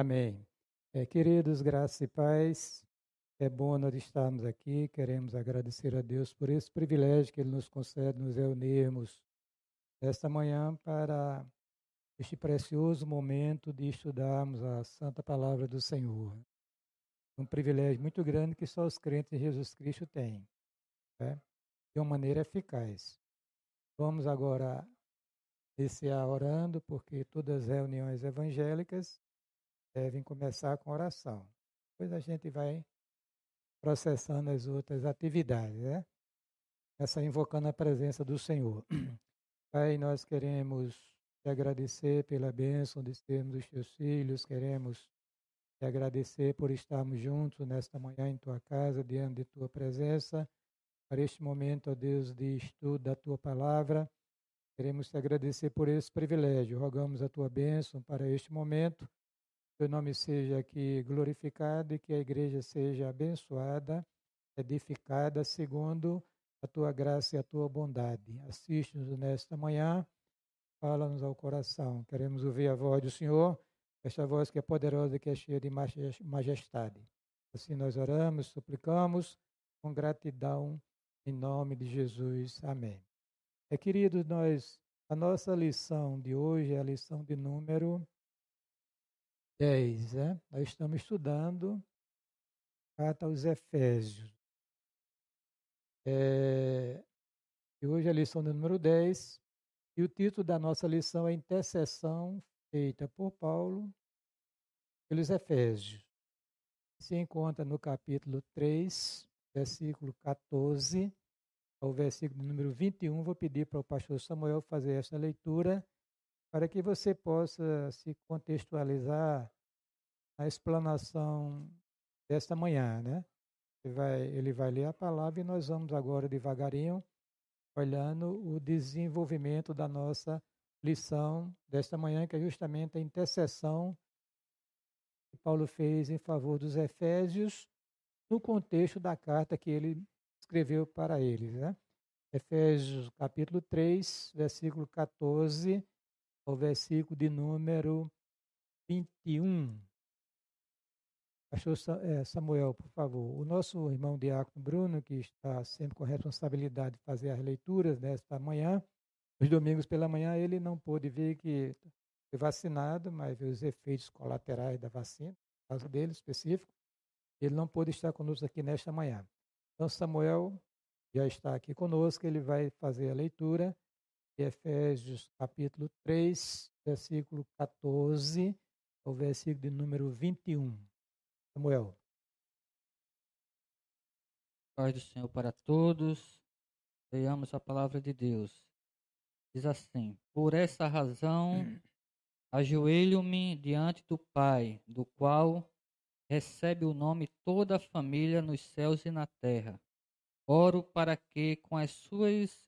Amém. É, queridos, graças e paz, é bom nós estarmos aqui. Queremos agradecer a Deus por esse privilégio que Ele nos concede, nos reunirmos esta manhã para este precioso momento de estudarmos a Santa Palavra do Senhor. Um privilégio muito grande que só os crentes em Jesus Cristo têm, né? de uma maneira eficaz. Vamos agora iniciar orando, porque todas as reuniões evangélicas devem começar com oração. Depois a gente vai processando as outras atividades, né? Essa invocando a presença do Senhor. Pai, nós queremos te agradecer pela bênção de termos os teus filhos, queremos te agradecer por estarmos juntos nesta manhã em tua casa, diante de tua presença, para este momento, ó Deus, de estudo da tua palavra. Queremos te agradecer por esse privilégio. Rogamos a tua bênção para este momento teu nome seja aqui glorificado e que a igreja seja abençoada, edificada segundo a tua graça e a tua bondade. Assiste-nos nesta manhã, fala-nos ao coração. Queremos ouvir a voz do Senhor, esta voz que é poderosa e que é cheia de majestade. Assim nós oramos, suplicamos com gratidão em nome de Jesus. Amém. É, queridos, nós a nossa lição de hoje é a lição de número 10, né? Nós estamos estudando carta aos Efésios. É, e hoje é a lição número 10. E o título da nossa lição é Intercessão feita por Paulo pelos Efésios. Se encontra no capítulo 3, versículo 14 ao versículo número 21. Vou pedir para o pastor Samuel fazer esta leitura para que você possa se contextualizar na explanação desta manhã, né? Ele vai, ele vai ler a palavra e nós vamos agora devagarinho olhando o desenvolvimento da nossa lição desta manhã, que é justamente a intercessão que Paulo fez em favor dos Efésios no contexto da carta que ele escreveu para eles, né? Efésios capítulo 3, versículo 14 ao versículo de número 21. Pastor é, Samuel, por favor. O nosso irmão Diácono Bruno, que está sempre com a responsabilidade de fazer as leituras nesta manhã, os domingos pela manhã, ele não pôde ver que foi vacinado, mas viu os efeitos colaterais da vacina, no caso dele específico, ele não pôde estar conosco aqui nesta manhã. Então, Samuel já está aqui conosco, ele vai fazer a leitura Efésios capítulo 3, versículo 14 ao versículo de número 21. Samuel. Paz do Senhor para todos. Leiamos a palavra de Deus. Diz assim: Por essa razão ajoelho-me diante do Pai, do qual recebe o nome toda a família nos céus e na terra. Oro para que, com as suas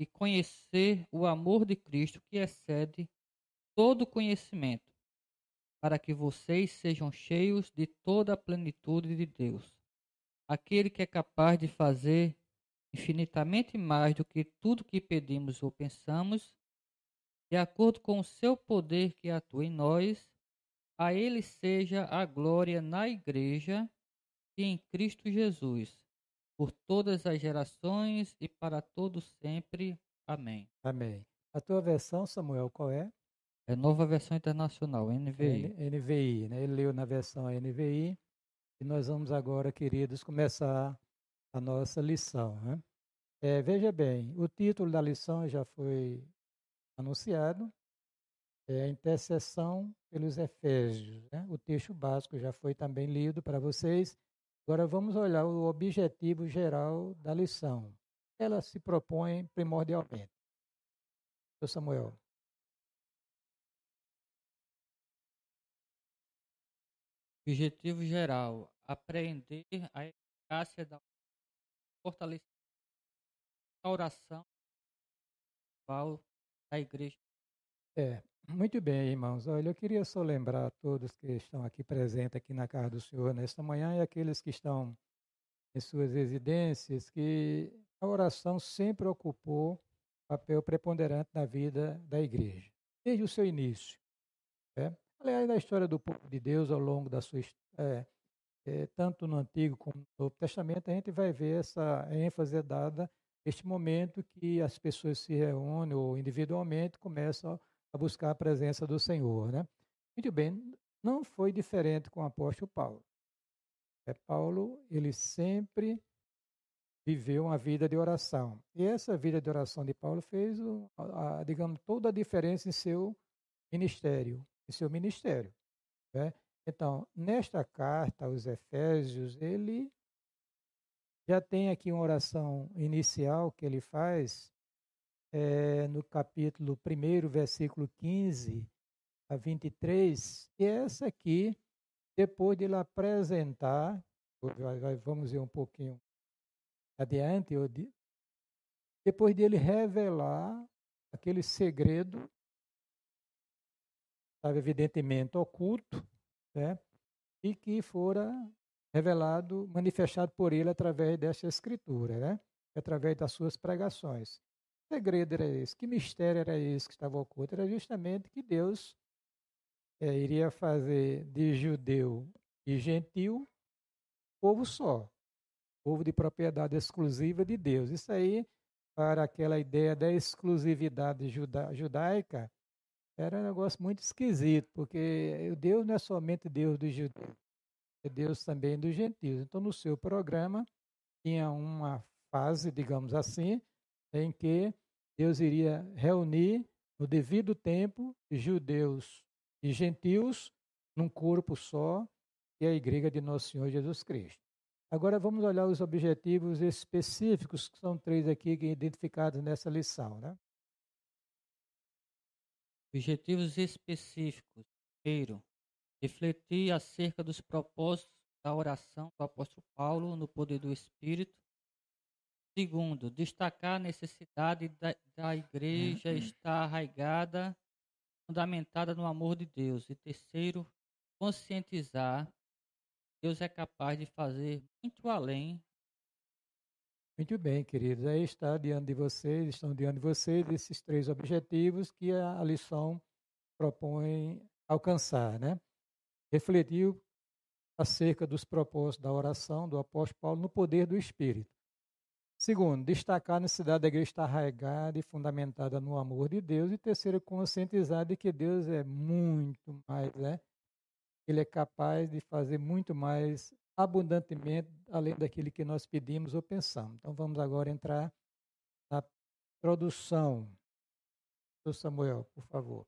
e conhecer o amor de Cristo que excede todo conhecimento, para que vocês sejam cheios de toda a plenitude de Deus. Aquele que é capaz de fazer infinitamente mais do que tudo que pedimos ou pensamos, de acordo com o seu poder que atua em nós, a ele seja a glória na igreja e em Cristo Jesus por todas as gerações e para todos sempre. Amém. Amém. A tua versão, Samuel, qual é? É nova versão internacional, NVI. N NVI, né? Ele leu na versão NVI. E nós vamos agora, queridos, começar a nossa lição. Né? É, veja bem, o título da lição já foi anunciado. É a intercessão pelos Efésios. Né? O texto básico já foi também lido para vocês. Agora vamos olhar o objetivo geral da lição. Ela se propõe primordialmente. Seu Samuel. Objetivo geral: apreender a eficácia da fortalecimento da oração da igreja. É, muito bem, irmãos. Olha, eu queria só lembrar a todos que estão aqui presentes aqui na casa do Senhor nesta manhã e aqueles que estão em suas residências que a oração sempre ocupou papel preponderante na vida da igreja, desde o seu início. É? Aliás, na história do povo de Deus, ao longo da sua é, é, tanto no Antigo como no Novo Testamento, a gente vai ver essa ênfase dada este momento que as pessoas se reúnem ou individualmente começam a buscar a presença do Senhor, né? Muito bem, não foi diferente com o apóstolo Paulo. É, Paulo, ele sempre viveu uma vida de oração. E essa vida de oração de Paulo fez, a, a, digamos, toda a diferença em seu ministério, em seu ministério. Né? Então, nesta carta aos Efésios, ele já tem aqui uma oração inicial que ele faz é, no capítulo 1, versículo 15 a 23, e essa aqui, depois de ele apresentar, vamos ir um pouquinho adiante, depois de ele revelar aquele segredo, estava evidentemente oculto, né? e que fora revelado, manifestado por ele através desta escritura, né? através das suas pregações. Segredo era esse? Que mistério era esse que estava oculto? Era justamente que Deus é, iria fazer de judeu e gentil povo só, povo de propriedade exclusiva de Deus. Isso aí, para aquela ideia da exclusividade juda judaica, era um negócio muito esquisito, porque Deus não é somente Deus dos judeus, é Deus também dos gentios. Então, no seu programa, tinha uma fase, digamos assim, em que Deus iria reunir no devido tempo judeus e gentios num corpo só, que é a igreja de Nosso Senhor Jesus Cristo. Agora vamos olhar os objetivos específicos, que são três aqui identificados nessa lição. Né? Objetivos específicos. Primeiro, refletir acerca dos propósitos da oração do apóstolo Paulo no poder do Espírito. Segundo, destacar a necessidade da, da igreja uhum. estar arraigada, fundamentada no amor de Deus. E terceiro, conscientizar que Deus é capaz de fazer muito além. Muito bem, queridos. Aí está diante de vocês, estão diante de vocês esses três objetivos que a lição propõe alcançar, né? refletiu acerca dos propósitos da oração do apóstolo Paulo no poder do Espírito. Segundo, destacar a necessidade da igreja estar arraigada e fundamentada no amor de Deus. E terceiro, conscientizar de que Deus é muito mais, né? Ele é capaz de fazer muito mais abundantemente além daquilo que nós pedimos ou pensamos. Então vamos agora entrar na produção. Do Samuel, por favor.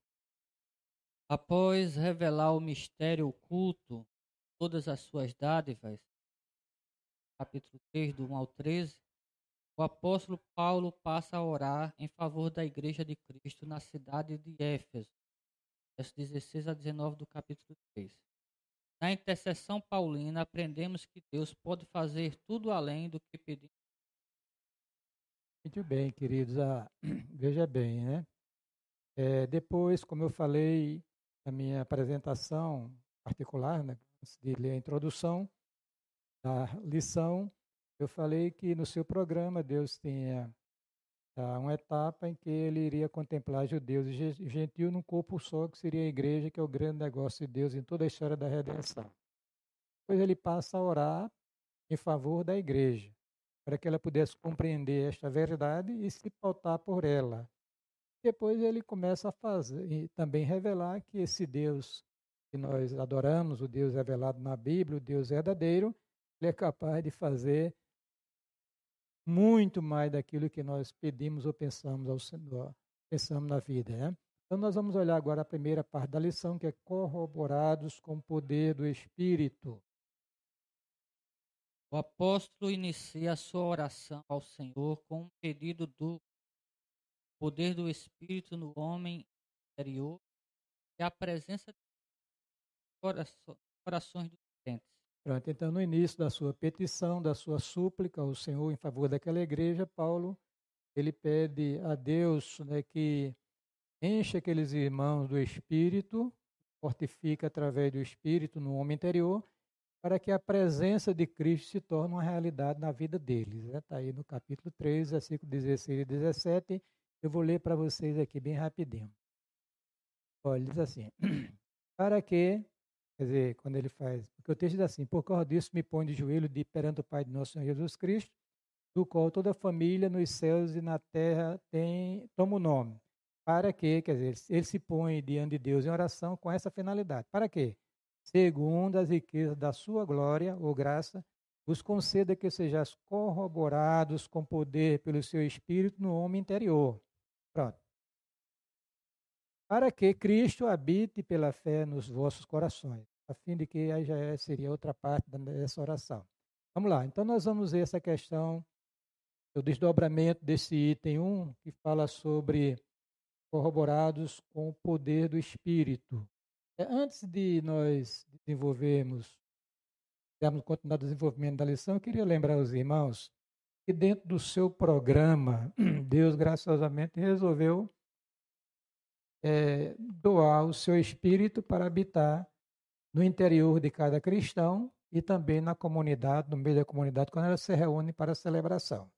Após revelar o mistério oculto, todas as suas dádivas, capítulo 3, do 1 ao 13, o apóstolo Paulo passa a orar em favor da igreja de Cristo na cidade de Éfeso, versos 16 a 19 do capítulo 3. Na intercessão paulina, aprendemos que Deus pode fazer tudo além do que pedimos. Muito bem, queridos. Ah, veja bem, né? É, depois, como eu falei, na minha apresentação particular, né, de ler a introdução da lição, eu falei que no seu programa Deus tinha ah, uma etapa em que ele iria contemplar judeus e gentil num corpo só, que seria a igreja, que é o grande negócio de Deus em toda a história da redenção. Depois ele passa a orar em favor da igreja, para que ela pudesse compreender esta verdade e se pautar por ela, depois ele começa a fazer e também revelar que esse Deus que nós adoramos, o Deus revelado na Bíblia, o Deus verdadeiro, ele é capaz de fazer muito mais daquilo que nós pedimos ou pensamos ao Senhor, pensamos na vida. Né? Então nós vamos olhar agora a primeira parte da lição, que é corroborados com o poder do Espírito. O apóstolo inicia a sua oração ao Senhor com um pedido duplo poder do Espírito no homem interior e a presença de corações crentes. Pronto, então no início da sua petição, da sua súplica ao Senhor em favor daquela igreja, Paulo ele pede a Deus né, que enche aqueles irmãos do Espírito, fortifica através do Espírito no homem interior, para que a presença de Cristo se torne uma realidade na vida deles. Está né? Tá aí no capítulo 3, versículo 16 e 17. Eu vou ler para vocês aqui bem rapidinho. Olha, diz assim: Para que, quer dizer, quando ele faz, porque o texto diz assim: Por causa disso me põe de joelho de perante o Pai de nosso Senhor Jesus Cristo, do qual toda a família nos céus e na terra tem, toma o nome. Para que, quer dizer, ele se põe diante de Deus em oração com essa finalidade. Para quê? Segundo as riquezas da sua glória ou graça, vos conceda que sejais corroborados com poder pelo seu Espírito no homem interior. Pronto para que Cristo habite pela fé nos vossos corações, a fim de que aí já é, seria outra parte dessa oração. Vamos lá, então nós vamos ver essa questão do desdobramento desse item 1, que fala sobre corroborados com o poder do Espírito. É, antes de nós desenvolvermos, darmos continuar o desenvolvimento da lição, eu queria lembrar aos irmãos que dentro do seu programa, Deus graciosamente resolveu é, doar o seu espírito para habitar no interior de cada cristão e também na comunidade, no meio da comunidade, quando ela se reúne para a celebração.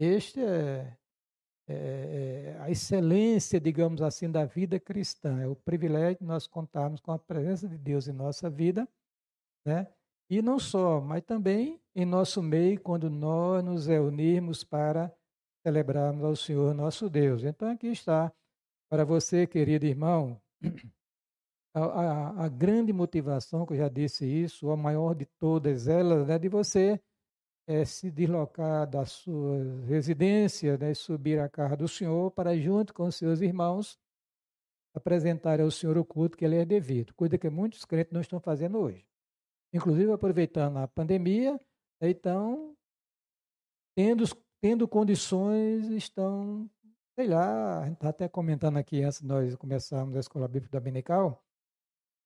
Este é, é, é, a excelência, digamos assim, da vida cristã. É o privilégio de nós contarmos com a presença de Deus em nossa vida, né? E não só, mas também em nosso meio, quando nós nos reunirmos para celebrarmos ao Senhor nosso Deus. Então aqui está para você, querido irmão, a, a, a, grande motivação, que eu já disse isso, a maior de todas elas, é de você é, se deslocar da sua residência, né, subir a casa do Senhor para, junto com seus irmãos, apresentar ao Senhor o culto que ele é devido, coisa que muitos crentes não estão fazendo hoje. Inclusive, aproveitando a pandemia, então, tendo, tendo condições, estão sei lá, a gente está até comentando aqui antes de nós começarmos a escola bíblica dominical,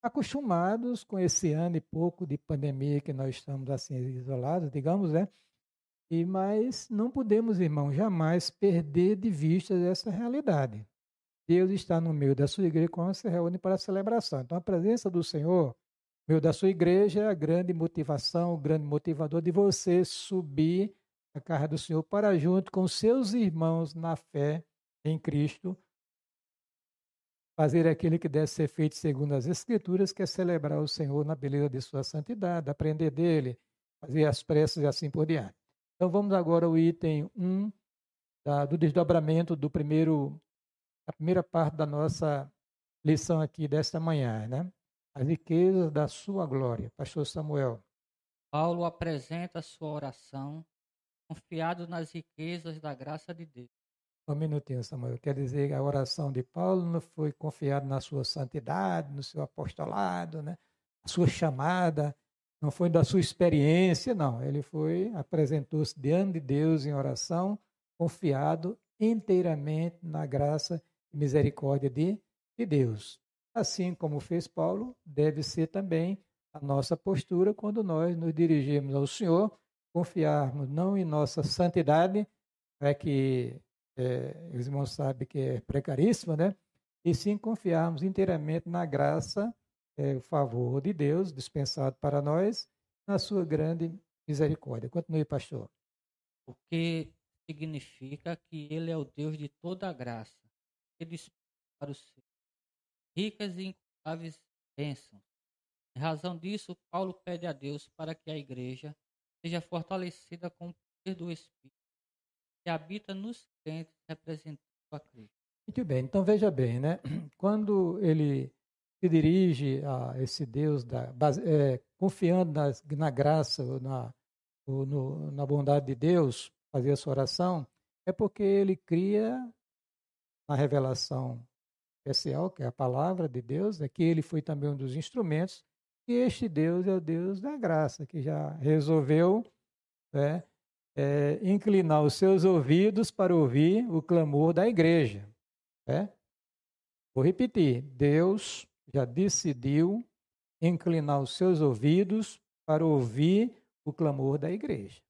acostumados com esse ano e pouco de pandemia que nós estamos assim isolados, digamos, né? E mas não podemos, irmão, jamais perder de vista essa realidade. Deus está no meio da sua igreja quando se reúne para a celebração. Então a presença do Senhor no meio da sua igreja é a grande motivação, o grande motivador de você subir a casa do Senhor para junto com seus irmãos na fé em Cristo, fazer aquilo que deve ser feito segundo as Escrituras, que é celebrar o Senhor na beleza de sua santidade, aprender dele, fazer as preces e assim por diante. Então vamos agora ao item 1 da, do desdobramento do primeiro, a primeira parte da nossa lição aqui desta manhã, né? As riquezas da sua glória. Pastor Samuel. Paulo apresenta sua oração confiado nas riquezas da graça de Deus um minutinho, Samuel. Quer dizer a oração de Paulo não foi confiada na sua santidade, no seu apostolado, né? a sua chamada, não foi da sua experiência, não. Ele foi, apresentou-se diante de Deus em oração, confiado inteiramente na graça e misericórdia de, de Deus. Assim como fez Paulo, deve ser também a nossa postura quando nós nos dirigimos ao Senhor, confiarmos não em nossa santidade, para que é, os irmãos sabem que é precaríssima, né? E sim confiarmos inteiramente na graça, é, o favor de Deus dispensado para nós, na sua grande misericórdia. Continue, pastor. O que significa que Ele é o Deus de toda a graça, que dispõe para os seus ricas e incontáveis bênçãos. Em razão disso, Paulo pede a Deus para que a igreja seja fortalecida com o poder do Espírito que habita nos crentes representando a Cristo. Muito bem, então veja bem, né? Quando ele se dirige a esse Deus, da, é, confiando na graça, na, no, na bondade de Deus, fazer a sua oração, é porque ele cria a revelação especial, que é a palavra de Deus, é que ele foi também um dos instrumentos, e este Deus é o Deus da graça, que já resolveu né, é, inclinar os seus ouvidos para ouvir o clamor da igreja. Né? Vou repetir: Deus já decidiu inclinar os seus ouvidos para ouvir o clamor da igreja.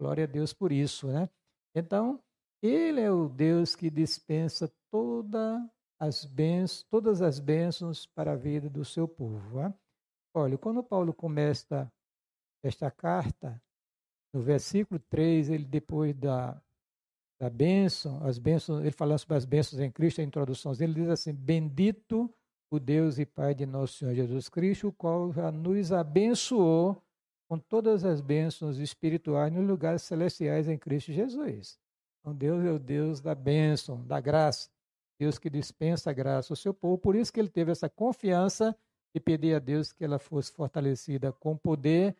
Glória a Deus por isso, né? Então, ele é o Deus que dispensa toda as bênçãos, todas as bênçãos para a vida do seu povo. Né? Olha, quando Paulo começa esta carta, no versículo 3, ele depois da, da bênção, as bênçãos, ele falando sobre as bênçãos em Cristo, a introdução dele diz assim: Bendito o Deus e Pai de nosso Senhor Jesus Cristo, o qual já nos abençoou com todas as bênçãos espirituais nos lugares celestiais em Cristo Jesus. Então Deus é o Deus da bênção, da graça, Deus que dispensa a graça ao seu povo, por isso que ele teve essa confiança e pedir a Deus que ela fosse fortalecida com poder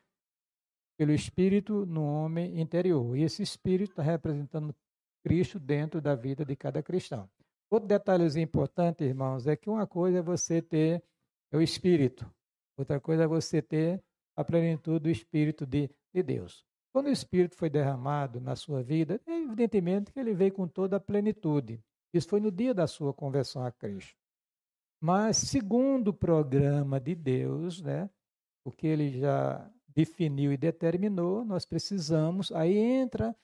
pelo Espírito no homem interior. E esse Espírito está representando Cristo dentro da vida de cada cristão. Outro detalhe importante, irmãos, é que uma coisa é você ter o Espírito, outra coisa é você ter a plenitude do Espírito de, de Deus. Quando o Espírito foi derramado na sua vida, evidentemente que ele veio com toda a plenitude. Isso foi no dia da sua conversão a Cristo. Mas, segundo o programa de Deus, né, o que ele já definiu e determinou, nós precisamos, aí entra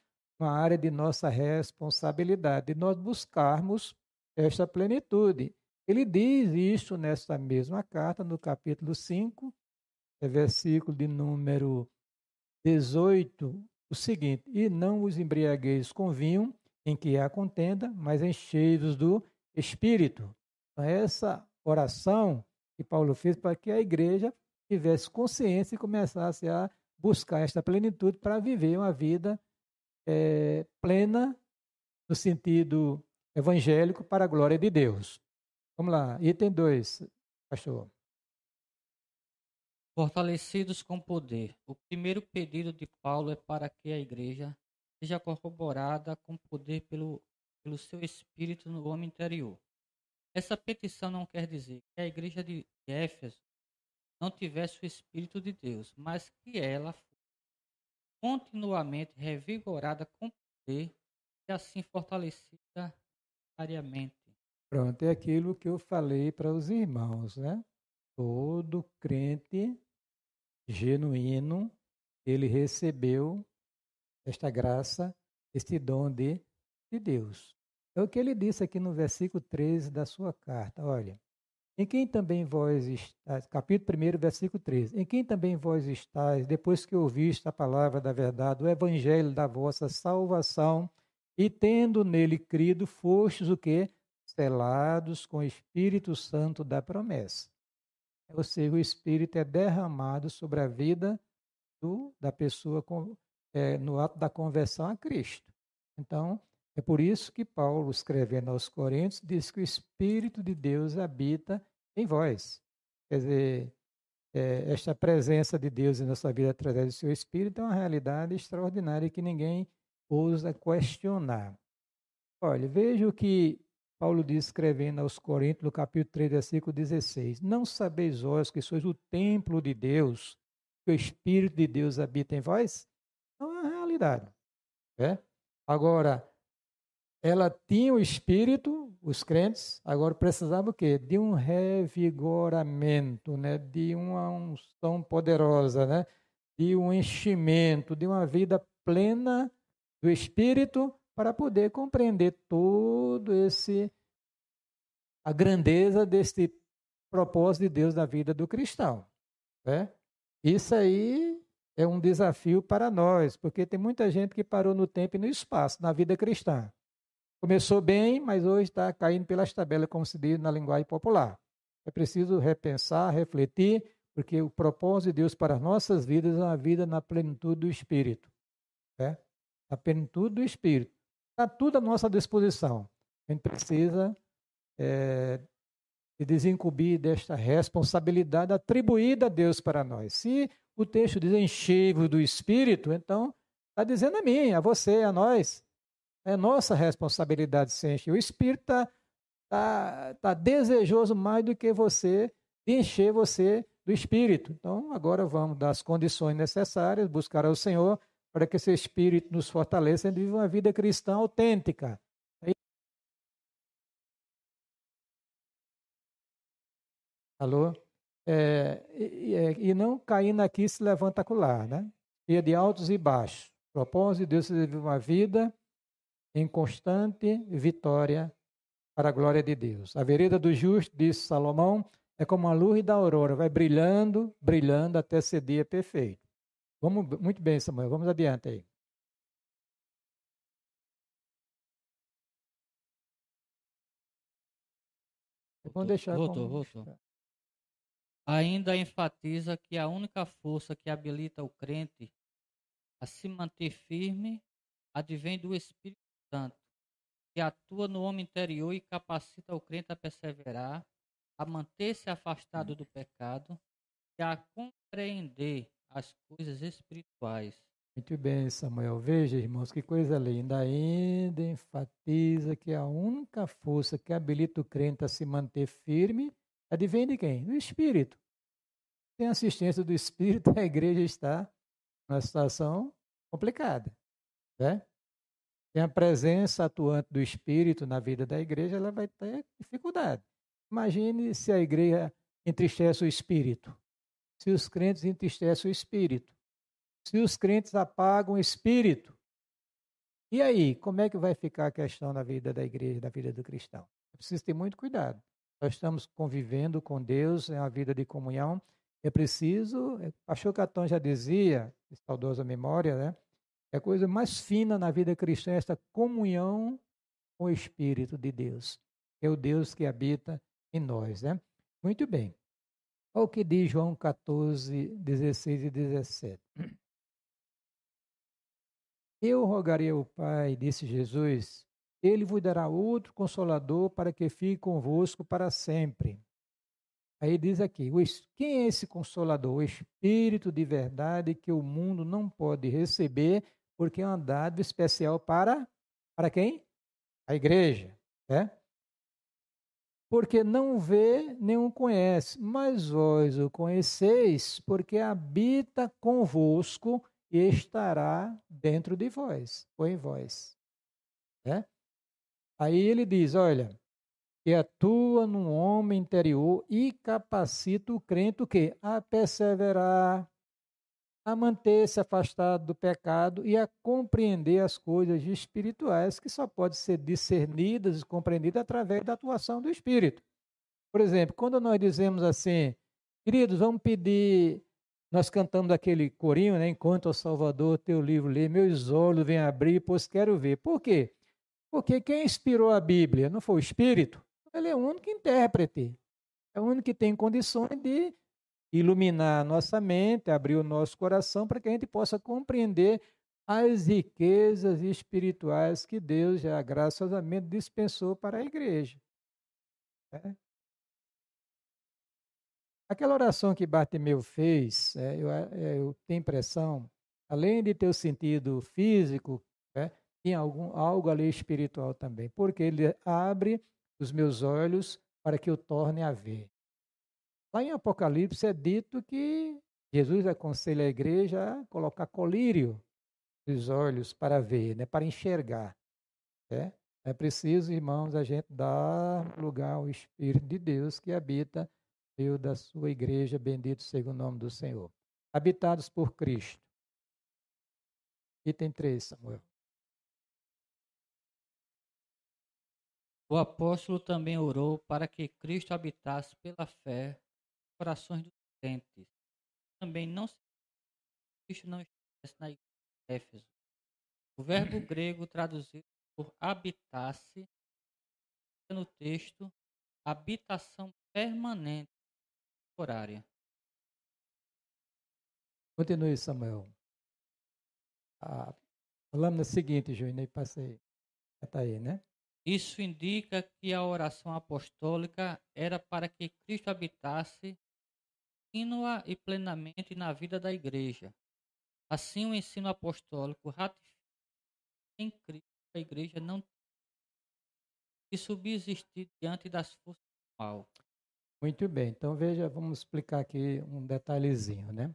uma área de nossa responsabilidade, de nós buscarmos esta plenitude. Ele diz isso nesta mesma carta, no capítulo 5, é versículo de número 18, o seguinte: E não os embriagueis com vinho, em que há contenda, mas enchei-vos do Espírito. Então, essa oração que Paulo fez para que a igreja tivesse consciência e começasse a buscar esta plenitude para viver uma vida é, plena no sentido evangélico para a glória de Deus. Vamos lá, item 2, pastor. Fortalecidos com poder. O primeiro pedido de Paulo é para que a igreja seja corroborada com poder pelo, pelo seu espírito no homem interior. Essa petição não quer dizer que a igreja de Éfeso não tivesse o Espírito de Deus, mas que ela continuamente revigorada com poder e assim fortalecida diariamente. Pronto, é aquilo que eu falei para os irmãos, né? Todo crente genuíno, ele recebeu esta graça, este dom de, de Deus. É o que ele disse aqui no versículo 13 da sua carta. Olha, em quem também vós estáis, capítulo 1, versículo 13. Em quem também vós estáis, depois que ouviste a palavra da verdade, o evangelho da vossa salvação, e tendo nele crido, fostes o que? Selados com o Espírito Santo da promessa. Ou seja, o Espírito é derramado sobre a vida do, da pessoa com, é, no ato da conversão a Cristo. Então, é por isso que Paulo, escrevendo aos Coríntios, diz que o Espírito de Deus habita em vós. Quer dizer, é, esta presença de Deus em nossa vida através do seu Espírito é uma realidade extraordinária que ninguém ousa questionar. Olha, veja o que Paulo diz, escrevendo aos Coríntios, no capítulo 3, versículo 16: Não sabeis vós que sois o templo de Deus, que o Espírito de Deus habita em vós? Não é uma realidade. É? Agora, ela tinha o espírito, os crentes, agora precisava o quê? De um revigoramento, né? de uma unção poderosa, né? de um enchimento, de uma vida plena do espírito para poder compreender todo esse a grandeza deste propósito de Deus na vida do cristão. Né? Isso aí é um desafio para nós, porque tem muita gente que parou no tempo e no espaço na vida cristã. Começou bem, mas hoje está caindo pelas tabelas, como se diz na linguagem popular. É preciso repensar, refletir, porque o propósito de Deus para as nossas vidas é uma vida na plenitude do Espírito. Né? Na plenitude do Espírito. Está tudo à nossa disposição. A gente precisa é, de desincumbir desta responsabilidade atribuída a Deus para nós. Se o texto diz enchei-vos do Espírito, então está dizendo a mim, a você, a nós. É nossa responsabilidade se encher. O Espírito está tá, desejoso mais do que você de encher você do Espírito. Então, agora vamos dar as condições necessárias, buscar ao Senhor para que esse Espírito nos fortaleça e viva uma vida cristã autêntica. Alô? é, e, e, não caindo aqui se levanta acolá, né? E de altos e baixos. Propósito de Deus é viver uma vida em constante vitória para a glória de Deus. A vereda do justo, disse Salomão, é como a luz da aurora, vai brilhando, brilhando até ser dia perfeito. Vamos, muito bem, Samuel, vamos adiante aí. Vamos deixar voltou, voltou. Ainda enfatiza que a única força que habilita o crente a se manter firme advém do Espírito Santo, que atua no homem interior e capacita o crente a perseverar, a manter-se afastado do pecado e a compreender as coisas espirituais. Muito bem, Samuel. Veja, irmãos, que coisa linda. Ainda enfatiza que a única força que habilita o crente a se manter firme advém de quem? Do Espírito. Sem assistência do Espírito, a igreja está numa situação complicada. Né? Sem a presença atuante do Espírito na vida da igreja, ela vai ter dificuldade. Imagine se a igreja entristece o Espírito. Se os crentes entristecem o Espírito se os crentes apagam o espírito. E aí, como é que vai ficar a questão na vida da igreja, da vida do cristão? É preciso ter muito cuidado. Nós estamos convivendo com Deus, é uma vida de comunhão. É preciso, o é, pastor Catão já dizia, saudosa memória, né? É a coisa mais fina na vida cristã esta comunhão com o Espírito de Deus. É o Deus que habita em nós, né? Muito bem. Olha o que diz João 14, 16 e 17. Eu rogarei ao Pai, disse Jesus, ele vos dará outro consolador para que fique convosco para sempre. Aí diz aqui: quem é esse consolador? O Espírito de verdade que o mundo não pode receber, porque é um dado especial para, para quem? A igreja. Né? Porque não vê, nenhum conhece, mas vós o conheceis, porque habita convosco e estará dentro de vós, ou em vós. Né? Aí ele diz: olha, que atua num homem interior e capacita o crente o quê? A perseverar, a manter-se afastado do pecado e a compreender as coisas espirituais que só podem ser discernidas e compreendidas através da atuação do Espírito. Por exemplo, quando nós dizemos assim, queridos, vamos pedir nós cantamos aquele corinho, né? Enquanto o Salvador teu livro lê, meus olhos vêm abrir, pois quero ver. Por quê? Porque quem inspirou a Bíblia não foi o Espírito, ele é o único intérprete. É o único que tem condições de iluminar a nossa mente, abrir o nosso coração para que a gente possa compreender as riquezas espirituais que Deus já graciosamente dispensou para a igreja. É. Aquela oração que Bartimeu fez, é, eu, é, eu, tenho impressão, além de ter o sentido físico, é, algum, algo ali espiritual também, porque ele abre os meus olhos para que eu torne a ver. Lá em Apocalipse é dito que Jesus aconselha a igreja a colocar colírio nos olhos para ver, né, para enxergar. É, é preciso, irmãos, a gente dar lugar ao Espírito de Deus que habita meio da sua igreja, bendito seja o nome do Senhor. Habitados por Cristo. Item 3, Samuel. O apóstolo também orou para que Cristo habitasse pela fé corações dos crentes. Também não se Cristo não estivesse na igreja de Éfeso. O verbo grego traduzido por habitar-se no texto habitação permanente horária. Continue, Samuel. A lâmina seguinte, Joinei, passei. Está aí, né? Isso indica que a oração apostólica era para que Cristo habitasse contínua e plenamente na vida da igreja. Assim, o ensino apostólico ratifica em Cristo a igreja não e subsistir diante das forças do mal. Muito bem, então veja, vamos explicar aqui um detalhezinho, né?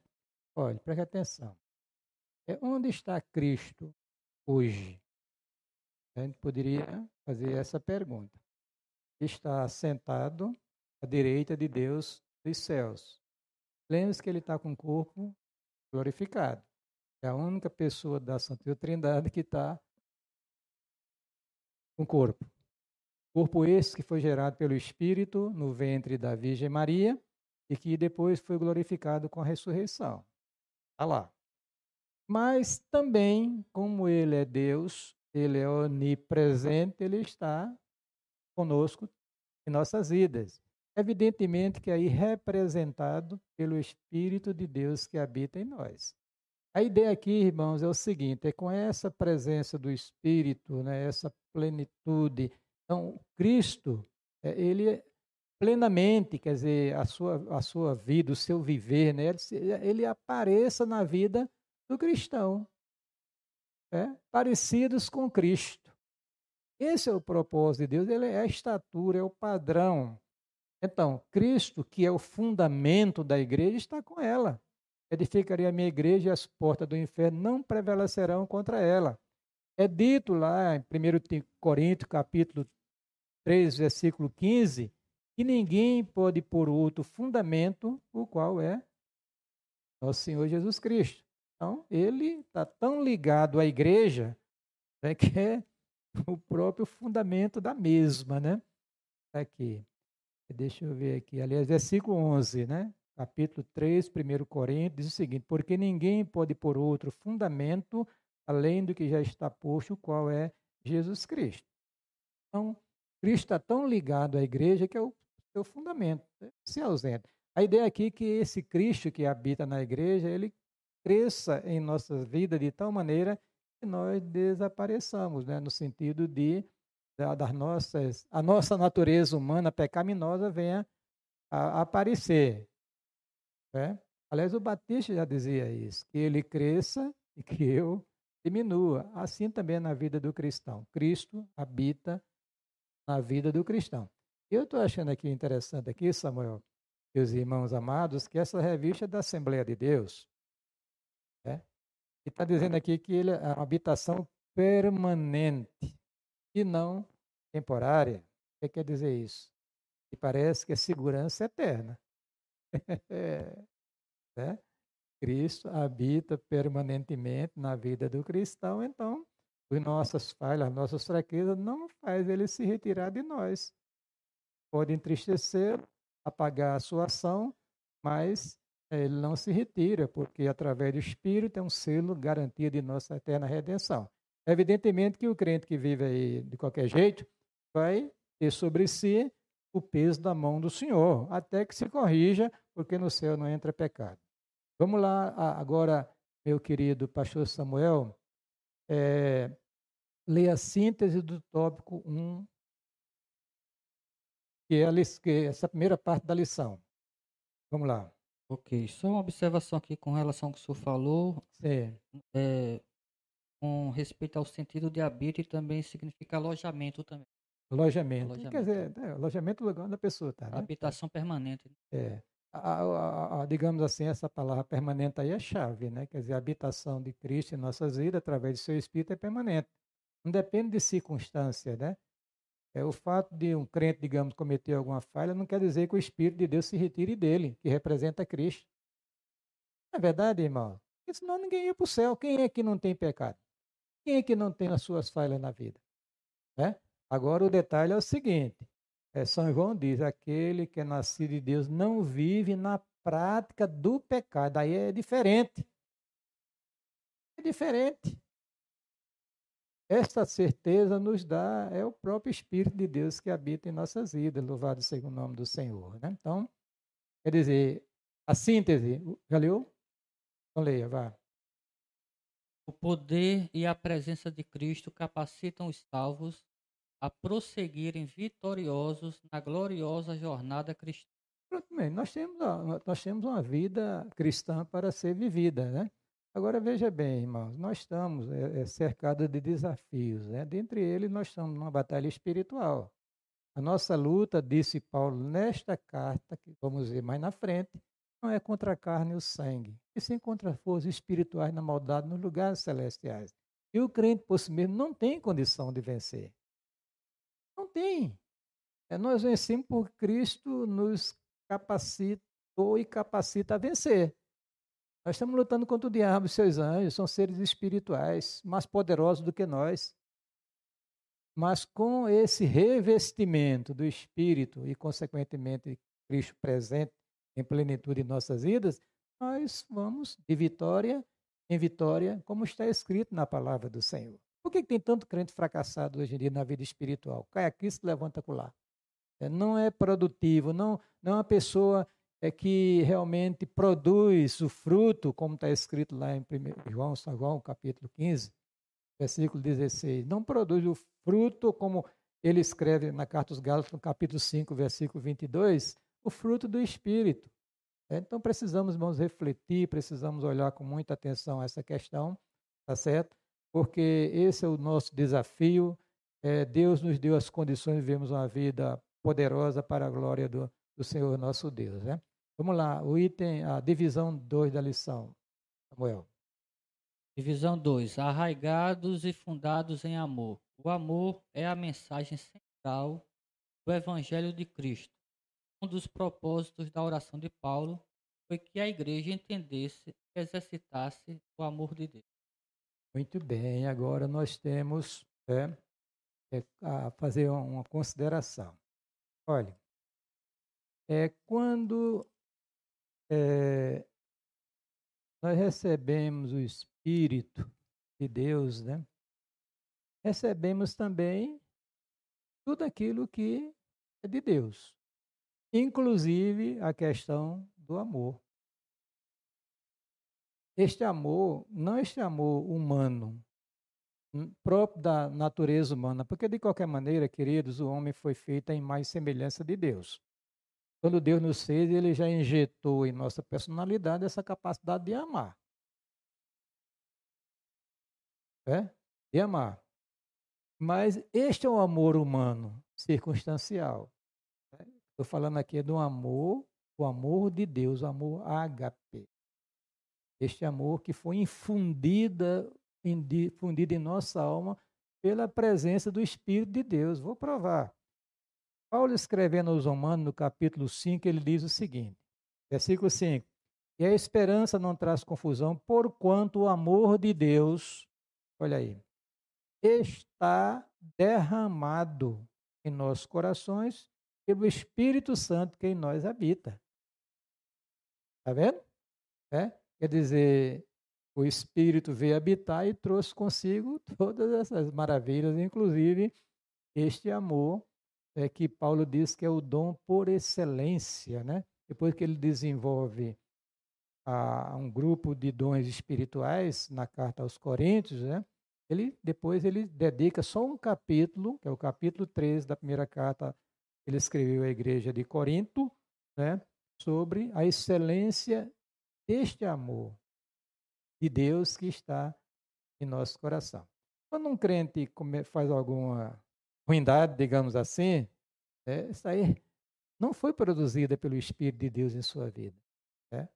Olha, preste atenção. É, onde está Cristo hoje? A gente poderia fazer essa pergunta. Está sentado à direita de Deus dos céus. Lembre-se que ele está com o corpo glorificado. É a única pessoa da Santa Trindade que está com o corpo. Corpo esse que foi gerado pelo Espírito no ventre da Virgem Maria e que depois foi glorificado com a ressurreição. Está lá. Mas também, como ele é Deus, ele é onipresente, ele está conosco em nossas vidas. Evidentemente que aí representado pelo Espírito de Deus que habita em nós. A ideia aqui, irmãos, é o seguinte: é com essa presença do Espírito, né, essa plenitude. Então, Cristo, é, ele plenamente, quer dizer, a sua, a sua vida, o seu viver, né, ele apareça na vida do cristão, é, parecidos com Cristo. Esse é o propósito de Deus, ele é a estatura, é o padrão. Então, Cristo, que é o fundamento da igreja, está com ela. Edificarei a minha igreja e as portas do inferno não prevalecerão contra ela. É dito lá em 1 Coríntios, capítulo 3, versículo 15, que ninguém pode pôr outro fundamento, o qual é nosso Senhor Jesus Cristo. Então, ele está tão ligado à igreja né, que é o próprio fundamento da mesma, né? Tá aqui. Deixa eu ver aqui. Aliás, versículo 11, né? Capítulo 3, 1 Coríntios, diz o seguinte: Porque ninguém pode pôr outro fundamento além do que já está posto, qual é Jesus Cristo. Então, Cristo está tão ligado à igreja que é o seu fundamento, né? se ausenta. A ideia aqui é que esse Cristo que habita na igreja, ele cresça em nossa vida de tal maneira que nós desapareçamos, né? no sentido de das nossas, a nossa natureza humana pecaminosa venha a, aparecer. Né? Aliás, o Batista já dizia isso, que ele cresça e que eu diminua. Assim também na vida do cristão. Cristo habita na vida do cristão. Eu estou achando aqui interessante aqui, Samuel, meus irmãos amados, que essa revista é da Assembleia de Deus. Né? E está dizendo aqui que ele é uma habitação permanente e não temporária. O que quer dizer isso? E parece que é segurança eterna. né? Cristo habita permanentemente na vida do cristão, então as nossas falhas, as nossas fraquezas não faz ele se retirar de nós. Pode entristecer, apagar a sua ação, mas ele não se retira, porque através do Espírito é um selo garantia de nossa eterna redenção. Evidentemente que o crente que vive aí de qualquer jeito vai ter sobre si o peso da mão do Senhor, até que se corrija, porque no céu não entra pecado. Vamos lá agora, meu querido pastor Samuel, é, ler a síntese do tópico 1, que é, que é essa primeira parte da lição. Vamos lá. Ok, só uma observação aqui com relação ao que o senhor falou. Sim. É, com respeito ao sentido de habito e também significa alojamento também. Alojamento. alojamento. Quer dizer, é, alojamento é o lugar onde a pessoa está. Né? Habitação permanente. É. A, a, a, digamos assim, essa palavra permanente aí é chave, né? Quer dizer, a habitação de Cristo em nossas vidas, através do seu Espírito, é permanente. Não depende de circunstância, né? É, o fato de um crente, digamos, cometer alguma falha não quer dizer que o Espírito de Deus se retire dele, que representa Cristo. Não é verdade, irmão? Porque senão ninguém ia para o céu. Quem é que não tem pecado? Quem é que não tem as suas falhas na vida? Né? Agora o detalhe é o seguinte: é, São João diz: aquele que é nascido de Deus não vive na prática do pecado. Aí é diferente. É diferente. Esta certeza nos dá, é o próprio Espírito de Deus que habita em nossas vidas, louvado seja o nome do Senhor. Né? Então, quer dizer, a síntese, já leu? Então leia, vá. O poder e a presença de Cristo capacitam os salvos a prosseguirem vitoriosos na gloriosa jornada cristã. Bem, nós temos, nós temos uma vida cristã para ser vivida, né? Agora veja bem, irmãos, nós estamos é, é, cercados de desafios, né? Dentre eles, nós estamos numa batalha espiritual. A nossa luta, disse Paulo nesta carta, que vamos ver mais na frente, não é contra a carne e o sangue, e sim contra forças espirituais na maldade nos lugares celestiais. E o crente por si mesmo não tem condição de vencer. Não tem. É, nós vencemos por Cristo nos capacitou e capacita a vencer. Nós estamos lutando contra o diabo e seus anjos, são seres espirituais, mais poderosos do que nós. Mas com esse revestimento do Espírito e, consequentemente, Cristo presente em plenitude em nossas vidas, nós vamos de vitória em vitória, como está escrito na palavra do Senhor. Por que tem tanto crente fracassado hoje em dia na vida espiritual? Cai aqui, se levanta lá. É, não é produtivo, não, não é uma pessoa é que realmente produz o fruto, como está escrito lá em João, São João, capítulo 15, versículo 16. Não produz o fruto, como ele escreve na carta aos Gálatas, no capítulo 5, versículo 22, o fruto do Espírito. É, então precisamos, irmãos, refletir, precisamos olhar com muita atenção essa questão, tá certo? Porque esse é o nosso desafio. É, Deus nos deu as condições de vivermos uma vida poderosa para a glória do, do Senhor nosso Deus, né? Vamos lá, o item, a divisão 2 da lição. Samuel. Divisão 2. Arraigados e fundados em amor. O amor é a mensagem central do Evangelho de Cristo. Um dos propósitos da oração de Paulo foi que a igreja entendesse e exercitasse o amor de Deus. Muito bem, agora nós temos é, é, a fazer uma consideração. Olha, é, quando é, nós recebemos o Espírito de Deus, né? Recebemos também tudo aquilo que é de Deus, inclusive a questão do amor. Este amor, não este amor humano, hum, próprio da natureza humana, porque de qualquer maneira, queridos, o homem foi feito em mais semelhança de Deus. Quando Deus nos fez, ele já injetou em nossa personalidade essa capacidade de amar. É? De amar. Mas este é o amor humano, circunstancial. Estou falando aqui do amor, o amor de Deus, o amor HP. Este amor que foi infundida, infundido em nossa alma pela presença do Espírito de Deus. Vou provar. Paulo escrevendo aos Romanos, no capítulo 5, ele diz o seguinte, versículo 5, E a esperança não traz confusão, porquanto o amor de Deus, olha aí, está derramado em nossos corações pelo Espírito Santo que em nós habita. Está vendo? É? Quer dizer, o Espírito veio habitar e trouxe consigo todas essas maravilhas, inclusive este amor é que Paulo diz que é o dom por excelência, né? Depois que ele desenvolve a, um grupo de dons espirituais na carta aos Coríntios, né? Ele depois ele dedica só um capítulo, que é o capítulo 13 da primeira carta ele escreveu à igreja de Corinto, né? Sobre a excelência deste amor de Deus que está em nosso coração. Quando um crente faz alguma ruindade, digamos assim, né, isso aí não foi produzida pelo Espírito de Deus em sua vida. Né?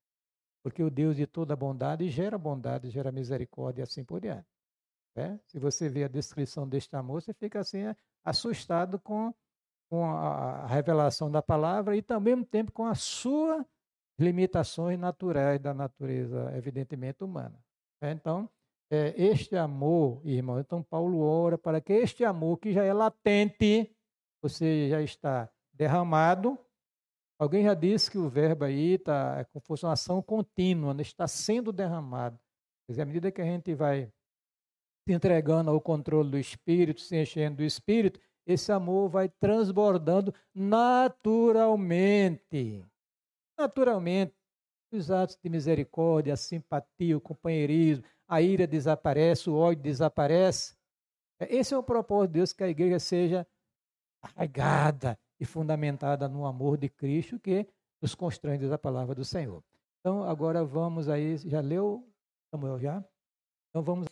Porque o Deus de toda bondade gera bondade, gera misericórdia e assim por diante. Né? Se você vê a descrição deste amor, você fica assim assustado com, com a, revelação da palavra e, ao mesmo tempo, com as suas limitações naturais da natureza, evidentemente, humana. Né? Então, é, este amor, irmão, então Paulo ora para que este amor que já é latente, você já está derramado. Alguém já disse que o verbo aí está é uma ação contínua, né? está sendo derramado. Quer dizer, à medida que a gente vai se entregando ao controle do Espírito, se enchendo do Espírito, esse amor vai transbordando naturalmente. Naturalmente, os atos de misericórdia, a simpatia, o companheirismo, a ira desaparece, o ódio desaparece. Esse é o propósito de Deus, que a igreja seja arraigada e fundamentada no amor de Cristo, que nos constrange da palavra do Senhor. Então, agora vamos aí, já leu, Samuel, já? Então vamos.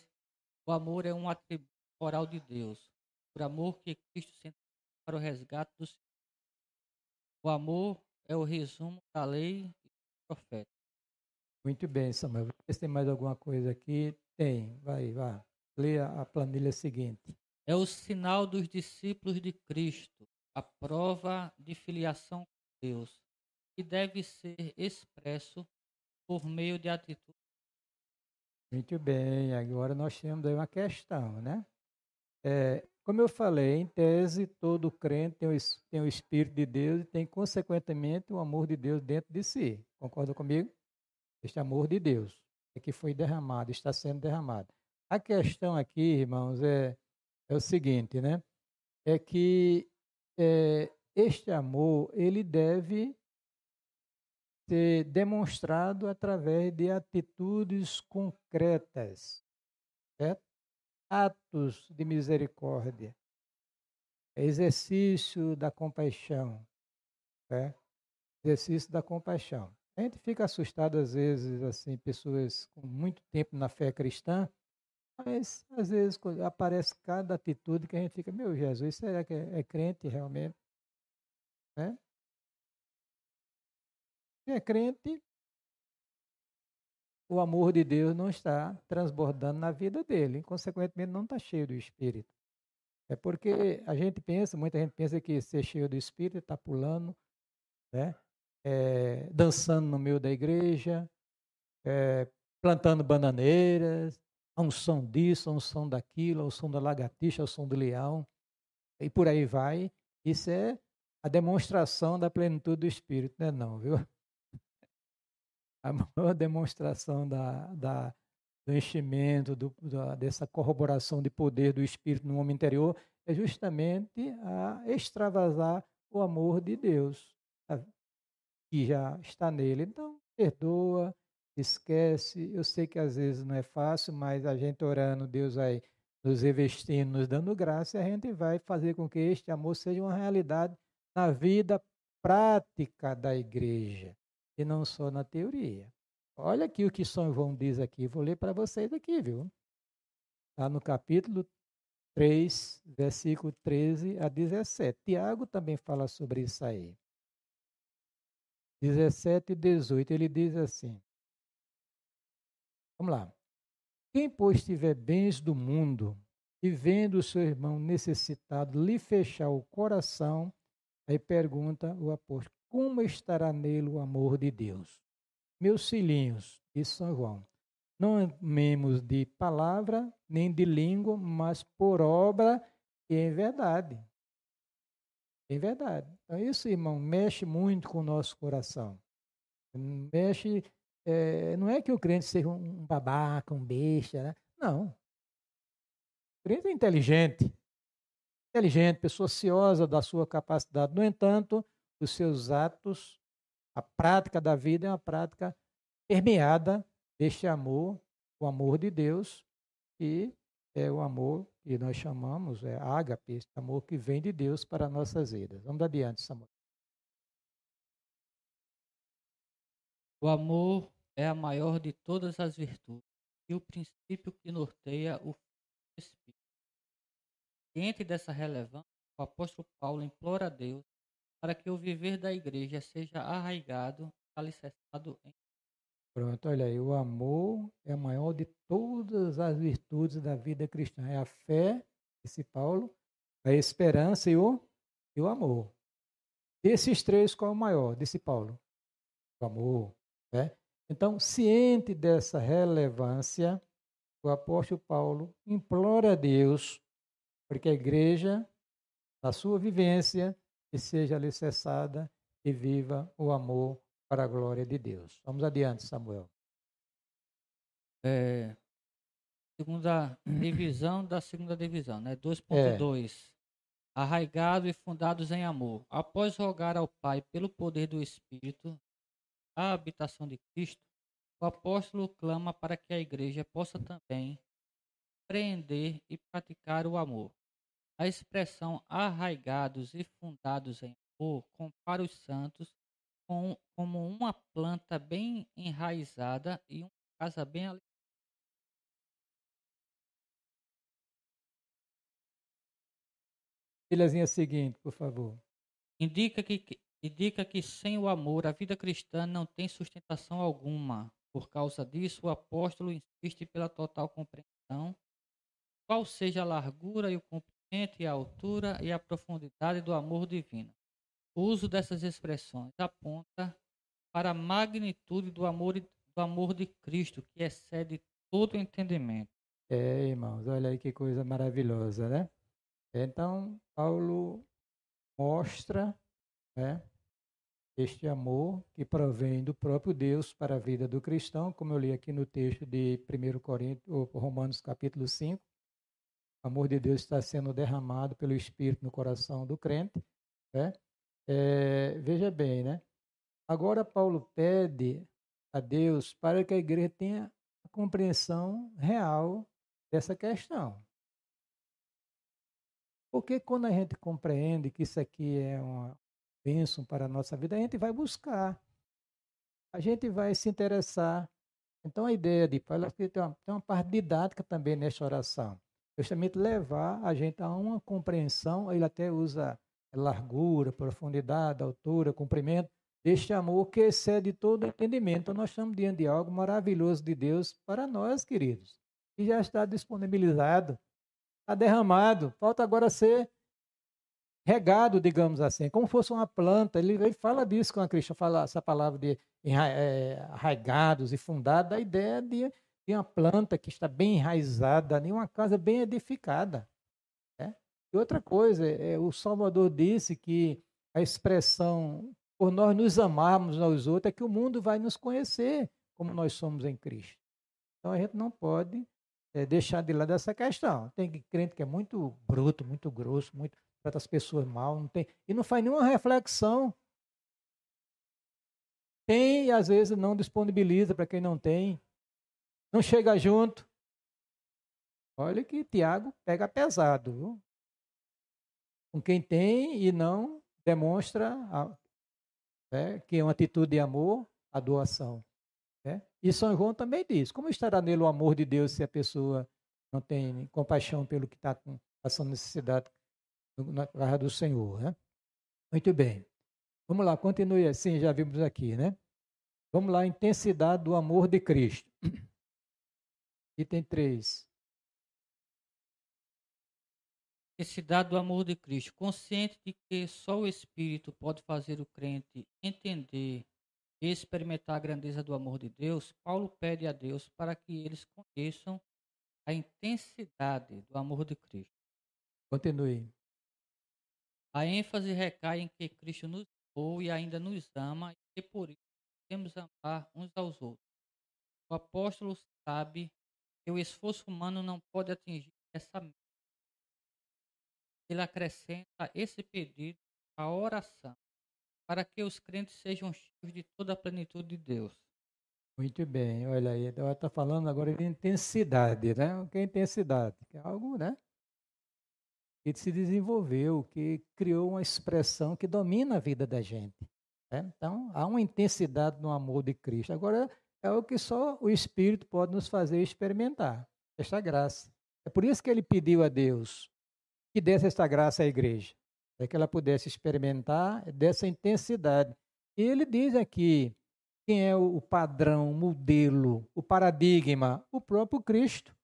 O amor é um atributo moral de Deus, por amor que Cristo sente para o resgate do Senhor. O amor é o resumo da lei e do profeta. Muito bem, Samuel. Se tem mais alguma coisa aqui, tem. Vai, vá. Leia a planilha seguinte. É o sinal dos discípulos de Cristo, a prova de filiação com Deus. que deve ser expresso por meio de atitude. Muito bem, agora nós temos aí uma questão, né? É, como eu falei, em tese, todo crente tem o, Espírito de Deus e tem, consequentemente, o amor de Deus dentro de si. Concorda comigo? Este amor de Deus é que foi derramado, está sendo derramado. A questão aqui, irmãos, é, é o seguinte, né? É que é, este amor, ele deve ser demonstrado através de atitudes concretas, certo? Atos de misericórdia, exercício da compaixão, certo? exercício da compaixão. A gente fica assustado às vezes, assim, pessoas com muito tempo na fé cristã, mas às vezes aparece cada atitude que a gente fica, meu Jesus, será que é, é crente realmente? Né? Se é crente, o amor de Deus não está transbordando na vida dele, consequentemente não está cheio do Espírito. É porque a gente pensa, muita gente pensa que ser cheio do Espírito está pulando, né? É, dançando no meio da igreja, é, plantando bananeiras, a um som disso, a um som daquilo, a um som da lagartixa, ao som do leão, e por aí vai. Isso é a demonstração da plenitude do Espírito, não é não, viu? A maior demonstração da, da do enchimento, do, da, dessa corroboração de poder do Espírito no homem interior, é justamente a extravasar o amor de Deus, que já está nele. Então, perdoa, esquece. Eu sei que às vezes não é fácil, mas a gente orando, Deus vai nos revestindo, nos dando graça, a gente vai fazer com que este amor seja uma realidade na vida prática da igreja e não só na teoria. Olha aqui o que São João diz aqui, vou ler para vocês aqui, viu? Está no capítulo 3, versículo 13 a 17. Tiago também fala sobre isso aí. 17 e 18, ele diz assim: Vamos lá. Quem, pois, tiver bens do mundo e vendo o seu irmão necessitado lhe fechar o coração, aí pergunta o apóstolo: como estará nele o amor de Deus? Meus filhinhos, disse São João, não amemos de palavra nem de língua, mas por obra e em verdade. Em verdade. Então, isso, irmão, mexe muito com o nosso coração. Mexe. É, não é que o crente seja um babaca, um besta, né? Não. O crente é inteligente. Inteligente, pessoa ciosa da sua capacidade. No entanto, os seus atos, a prática da vida é uma prática permeada deste amor, o amor de Deus, que é o amor que nós chamamos, é ágape, esse amor que vem de Deus para nossas vidas. Vamos adiante, Samuel. O amor é a maior de todas as virtudes e o princípio que norteia o Espírito. Diante dessa relevância, o apóstolo Paulo implora a Deus para que o viver da igreja seja arraigado, alicerçado em. Pronto, olha aí, o amor é a maior de todas as virtudes da vida cristã. É a fé, disse Paulo, a esperança e o, e o amor. Desses três, qual é o maior? Disse Paulo. O amor. Né? Então, ciente dessa relevância, o apóstolo Paulo implora a Deus para que a igreja, na sua vivência, que seja alicerçada e viva o amor para a glória de Deus. Vamos adiante, Samuel. É, segunda divisão da segunda divisão, né? 2.2. É. Arraigados e fundados em amor. Após rogar ao Pai pelo poder do Espírito, a habitação de Cristo, o apóstolo clama para que a igreja possa também prender e praticar o amor. A expressão arraigados e fundados em amor compara os santos com, como uma planta bem enraizada e uma casa bem Filhazinha seguinte, por favor. Indica que, indica que sem o amor a vida cristã não tem sustentação alguma. Por causa disso, o apóstolo insiste pela total compreensão, qual seja a largura e o comprimento a altura e a profundidade do amor divino. O uso dessas expressões aponta para a magnitude do amor, do amor de Cristo, que excede todo entendimento. É, irmãos, olha aí que coisa maravilhosa, né? Então, Paulo mostra né, este amor que provém do próprio Deus para a vida do cristão, como eu li aqui no texto de 1 Coríntios, Romanos capítulo 5. O amor de Deus está sendo derramado pelo Espírito no coração do crente. Né? É, veja bem, né? Agora Paulo pede a Deus para que a igreja tenha a compreensão real dessa questão. Porque quando a gente compreende que isso aqui é uma bênção para a nossa vida, a gente vai buscar. A gente vai se interessar. Então a ideia de Paulo tem uma, tem uma parte didática também nesta oração. Justamente levar a gente a uma compreensão, ele até usa largura, profundidade, altura, comprimento, este amor que excede todo entendimento. Então, nós estamos diante de algo maravilhoso de Deus para nós, queridos. E já está disponibilizado, está derramado. Falta agora ser regado, digamos assim, como fosse uma planta. Ele, ele fala disso quando a Cristo fala essa palavra de é, arraigados e fundados, a ideia de, de uma planta que está bem enraizada, em uma casa bem edificada. Né? E outra coisa, é, o Salvador disse que a expressão por nós nos amarmos aos outros, é que o mundo vai nos conhecer como nós somos em Cristo. Então a gente não pode é, deixar de lado essa questão. Tem crente que é muito bruto, muito grosso, muito trata as pessoas mal, não tem e não faz nenhuma reflexão. Tem e às vezes não disponibiliza para quem não tem. Não chega junto. Olha que Tiago pega pesado, viu? Com quem tem e não demonstra né, que é uma atitude de amor, a doação. Né? E São João também diz: como estará nele o amor de Deus se a pessoa não tem compaixão pelo que está passando necessidade na casa do Senhor? Né? Muito bem. Vamos lá, continue assim, já vimos aqui, né? Vamos lá, intensidade do amor de Cristo. Item 3. necessidade do amor de Cristo, consciente de que só o Espírito pode fazer o crente entender e experimentar a grandeza do amor de Deus, Paulo pede a Deus para que eles conheçam a intensidade do amor de Cristo. Continue. A ênfase recai em que Cristo nos amou e ainda nos ama e por isso temos amar uns aos outros. O apóstolo sabe que o esforço humano não pode atingir essa meta ele acrescenta esse pedido à oração, para que os crentes sejam cheios de toda a plenitude de Deus. Muito bem, olha aí, ela está falando agora de intensidade, né? O que é intensidade? Que é algo, né? Que se desenvolveu, que criou uma expressão que domina a vida da gente. Né? Então, há uma intensidade no amor de Cristo. Agora, é o que só o Espírito pode nos fazer experimentar, esta graça. É por isso que ele pediu a Deus que desse esta graça à igreja, para que ela pudesse experimentar dessa intensidade. E ele diz aqui quem é o padrão, o modelo, o paradigma, o próprio Cristo.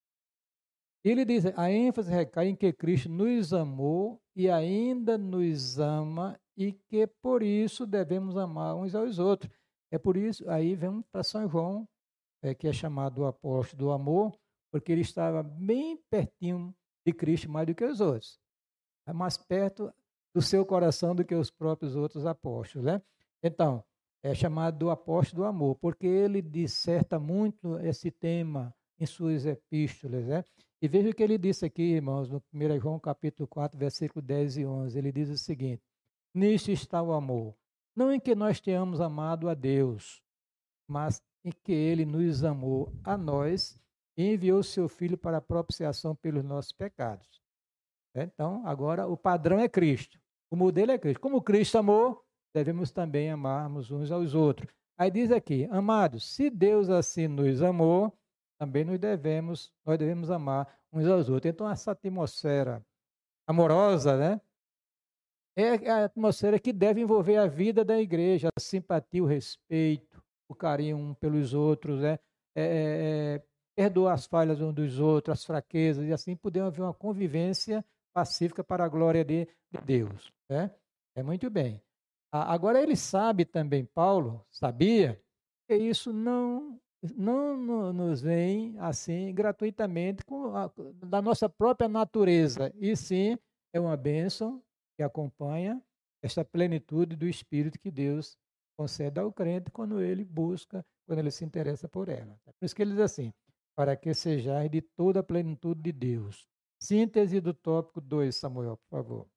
Ele diz: a ênfase recai em que Cristo nos amou e ainda nos ama e que por isso devemos amar uns aos outros. É por isso, aí vem para São João, é, que é chamado apóstolo do amor, porque ele estava bem pertinho de Cristo mais do que os outros é mais perto do seu coração do que os próprios outros apóstolos, né? Então, é chamado do apóstolo do amor, porque ele disserta muito esse tema em suas epístolas, né? E veja o que ele disse aqui, irmãos, no 1 João capítulo 4, versículo 10 e 11. Ele diz o seguinte: Nisto está o amor, não em que nós tenhamos amado a Deus, mas em que ele nos amou a nós e enviou seu filho para a propiciação pelos nossos pecados. Então, agora o padrão é Cristo. O modelo é Cristo. Como Cristo amou, devemos também amarmos uns aos outros. Aí diz aqui, amados, se Deus assim nos amou, também nós devemos, nós devemos amar uns aos outros. Então, essa atmosfera amorosa, né? É a atmosfera que deve envolver a vida da igreja, a simpatia, o respeito, o carinho um pelos outros, né? É, é, é perdoar as falhas uns dos outros, as fraquezas, e assim poder haver uma convivência pacífica para a glória de, de Deus. Né? É muito bem. Agora ele sabe também, Paulo sabia, que isso não não nos vem assim gratuitamente a, da nossa própria natureza, e sim é uma bênção que acompanha esta plenitude do Espírito que Deus concede ao crente quando ele busca, quando ele se interessa por ela. Por isso que ele diz assim, para que sejais de toda a plenitude de Deus. Síntese do tópico 2, Samuel, por favor.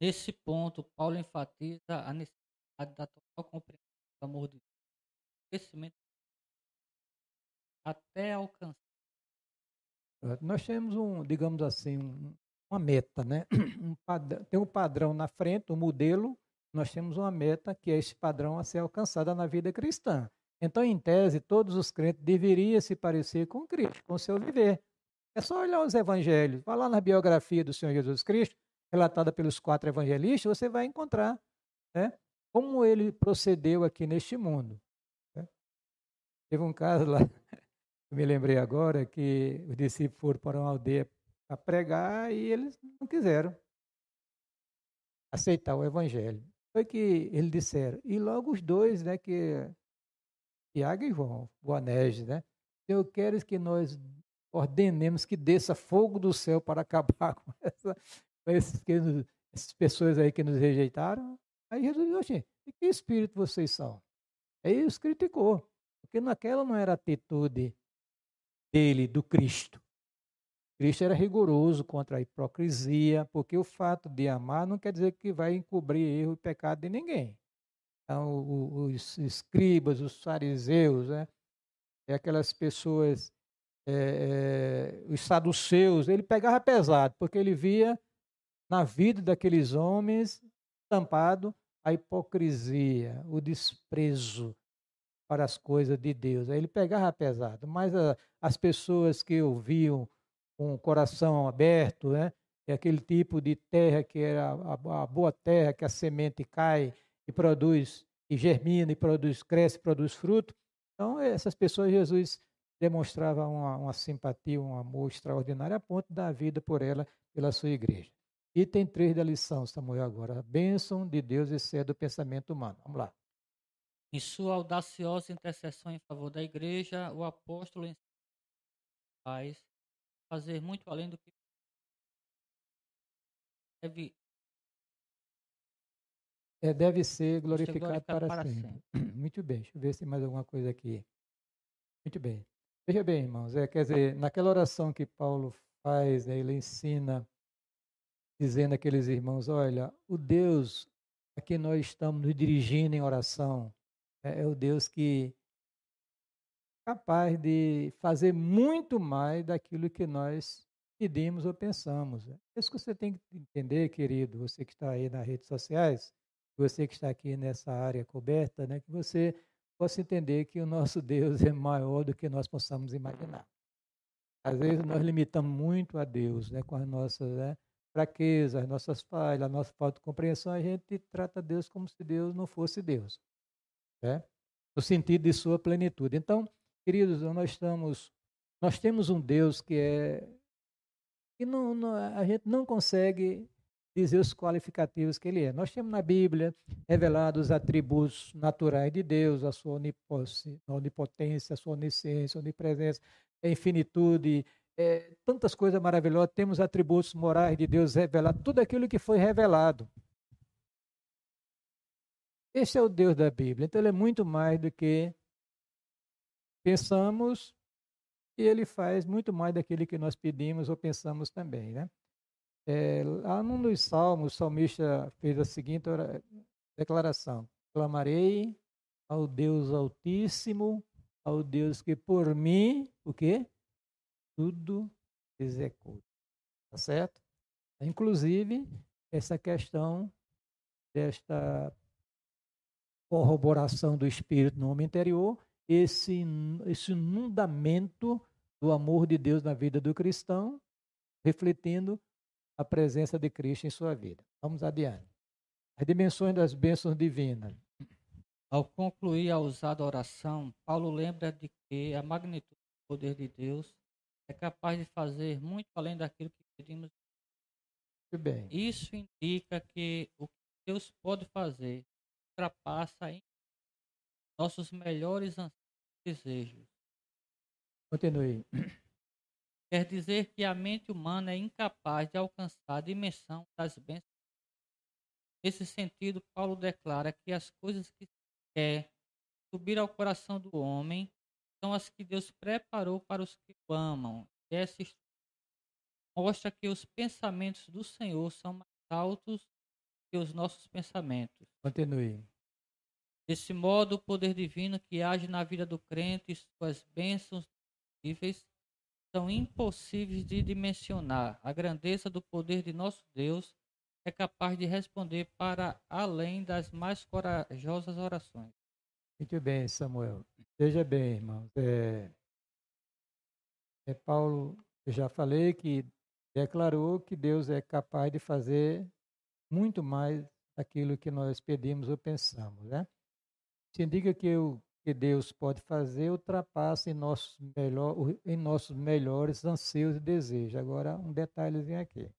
Nesse ponto, Paulo enfatiza a necessidade da total compreensão do amor de Deus crescimento até alcançar. Nós temos um, digamos assim, um, uma meta, né? Um padrão, tem um padrão na frente, um modelo, nós temos uma meta que é esse padrão a ser alcançada na vida cristã. Então, em tese, todos os crentes deveriam se parecer com Cristo, com seu viver. É só olhar os evangelhos. Vá lá na biografia do Senhor Jesus Cristo, relatada pelos quatro evangelistas, você vai encontrar né, como ele procedeu aqui neste mundo. Teve um caso lá, eu me lembrei agora, que os discípulos foram para uma aldeia para pregar e eles não quiseram aceitar o evangelho. Foi que eles disseram, e logo os dois, né, que Tiago e João, Boanerges, né, eu quero que nós ordenemos que desça fogo do céu para acabar com, essa, com esses, que, essas pessoas aí que nos rejeitaram. Aí Jesus disse, que espírito vocês são? Aí os criticou. Porque naquela não era a atitude dele, do Cristo. Cristo era rigoroso contra a hipocrisia, porque o fato de amar não quer dizer que vai encobrir erro e pecado de ninguém. Então, os escribas, os fariseus, né? É aquelas pessoas, é, é, os saduceus, ele pegava pesado, porque ele via na vida daqueles homens tampado a hipocrisia, o desprezo, para as coisas de Deus. Aí ele pegava pesado, mas a, as pessoas que ouviam com o coração aberto, né? É aquele tipo de terra que era a, a, boa terra, que a semente cai e produz, e germina, e produz, cresce, produz fruto. Então, essas pessoas, Jesus demonstrava uma, uma simpatia, um amor extraordinário a ponto da vida por ela, pela sua igreja. Item 3 da lição, Samuel, agora. A bênção de Deus excede o pensamento humano. Vamos lá. Em sua audaciosa intercessão em favor da igreja, o apóstolo faz fazer muito além do que deve, é, deve ser glorificado, glorificado para, para sempre. sempre. Muito bem, deixa eu ver se tem mais alguma coisa aqui. Muito bem. Veja bem, irmãos, é, quer dizer, naquela oração que Paulo faz, né, ele ensina, dizendo àqueles irmãos: olha, o Deus a quem nós estamos nos dirigindo em oração, é, é o Deus que capaz de fazer muito mais daquilo que nós pedimos ou pensamos. É isso que você tem que entender, querido, você que está aí nas redes sociais, você que está aqui nessa área coberta, né, que você possa entender que o nosso Deus é maior do que nós possamos imaginar. Às vezes nós limitamos muito a Deus né, com as nossas né, fraquezas, as nossas falhas, a nossa falta de compreensão, a gente trata Deus como se Deus não fosse Deus né? no sentido de sua plenitude. Então, queridos, nós estamos, nós temos um Deus que é que não, não, a gente não consegue dizer os qualificativos que ele é. Nós temos na Bíblia revelados os atributos naturais de Deus, a sua onipotência, a sua onisciência, a onipresença, a infinitude, é, tantas coisas maravilhosas. Temos atributos morais de Deus revelados, tudo aquilo que foi revelado. Esse é o Deus da Bíblia. Então ele é muito mais do que pensamos e ele faz muito mais daquilo que nós pedimos ou pensamos também, né? É, lá num dos salmos, o salmista fez a seguinte declaração: Clamarei ao Deus Altíssimo, ao Deus que por mim, o quê? Tudo executa. Tá certo? Inclusive, essa questão desta corroboração do Espírito no homem interior, esse, esse inundamento do amor de Deus na vida do cristão, refletindo a presença de Cristo em sua vida. Vamos adiante. As dimensões das bênçãos divinas. Ao concluir a usada oração, Paulo lembra de que a magnitude do poder de Deus é capaz de fazer muito além daquilo que pedimos. Muito bem. Isso indica que o que Deus pode fazer ultrapassa em nossos melhores desejos. Continue. Quer dizer que a mente humana é incapaz de alcançar a dimensão das bênçãos. Nesse sentido, Paulo declara que as coisas que quer subir ao coração do homem são as que Deus preparou para os que o amam. Essa mostra que os pensamentos do Senhor são mais altos que os nossos pensamentos. Continue. Desse modo, o poder divino que age na vida do crente e suas bênçãos níveis são impossíveis de dimensionar. A grandeza do poder de nosso Deus é capaz de responder para além das mais corajosas orações. Muito bem, Samuel. Veja bem, irmãos. É, é Paulo, eu já falei que declarou que Deus é capaz de fazer muito mais daquilo que nós pedimos ou pensamos, né? Isso indica que o que Deus pode fazer ultrapassa em nossos, melhor, em nossos melhores anseios e desejos. Agora, um detalhezinho aqui.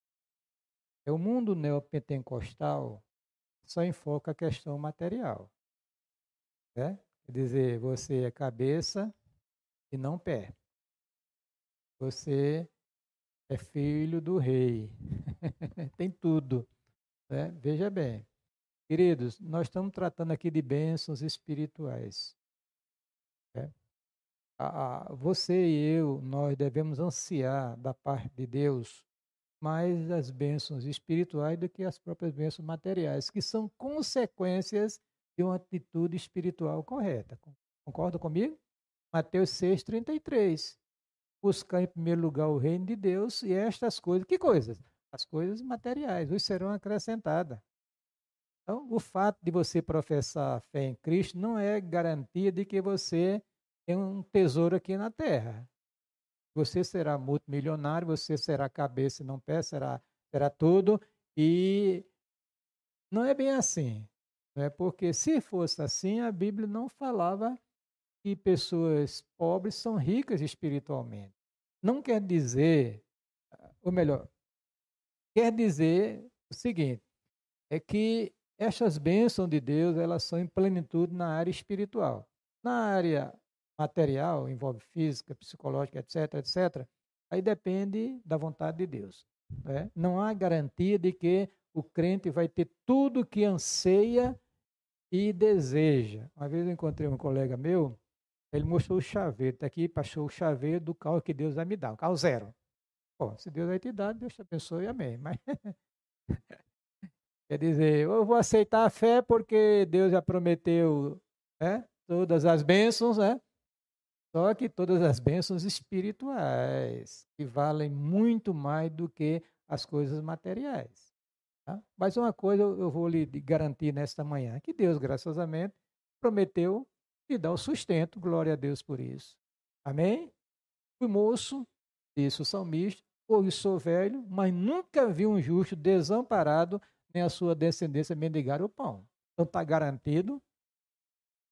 É o mundo neopentecostal só enfoca a questão material. Né? Quer dizer, você é cabeça e não pé. Você é filho do rei. Tem tudo. Né? Veja bem. Queridos, nós estamos tratando aqui de bênçãos espirituais. Né? Você e eu, nós devemos ansiar da parte de Deus mais as bênçãos espirituais do que as próprias bênçãos materiais, que são consequências de uma atitude espiritual correta. Concorda comigo? Mateus 6,33. Buscar em primeiro lugar o reino de Deus e estas coisas. Que coisas? As coisas materiais, os serão acrescentadas. Então, o fato de você professar fé em Cristo não é garantia de que você tem um tesouro aqui na terra. Você será multimilionário, você será cabeça e não pé, será, será tudo. E não é bem assim. Né? Porque se fosse assim, a Bíblia não falava que pessoas pobres são ricas espiritualmente. Não quer dizer, ou melhor, quer dizer o seguinte, é que essas bênçãos de Deus, elas são em plenitude na área espiritual. Na área material, envolve física, psicológica, etc, etc, aí depende da vontade de Deus. Né? Não há garantia de que o crente vai ter tudo que anseia e deseja. Uma vez eu encontrei um colega meu, ele mostrou o chaveiro, está aqui, passou o chaveiro do carro que Deus vai me dar, um carro zero. Bom, se Deus vai te dar, Deus te abençoe, amém. Mas quer dizer, eu vou aceitar a fé porque Deus já prometeu né, todas as bênçãos, né? Só que todas as bênçãos espirituais, que valem muito mais do que as coisas materiais. Tá? Mas uma coisa eu vou lhe garantir nesta manhã, que Deus, graciosamente, prometeu lhe dar o sustento, glória a Deus por isso. Amém? Fui moço, disse o salmista, hoje sou velho, mas nunca vi um justo desamparado, nem a sua descendência mendigar o pão. Então está garantido,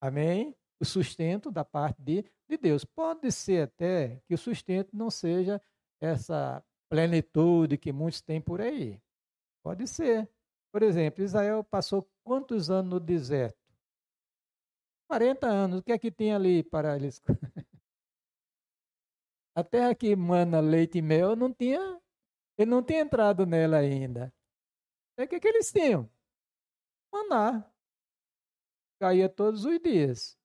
amém? O sustento da parte de de Deus. Pode ser até que o sustento não seja essa plenitude que muitos têm por aí. Pode ser. Por exemplo, Israel passou quantos anos no deserto? 40 anos. O que é que tem ali para eles? A terra que mana leite e mel não tinha, ele não tinha entrado nela ainda. É o que, é que eles tinham? Maná. Caía todos os dias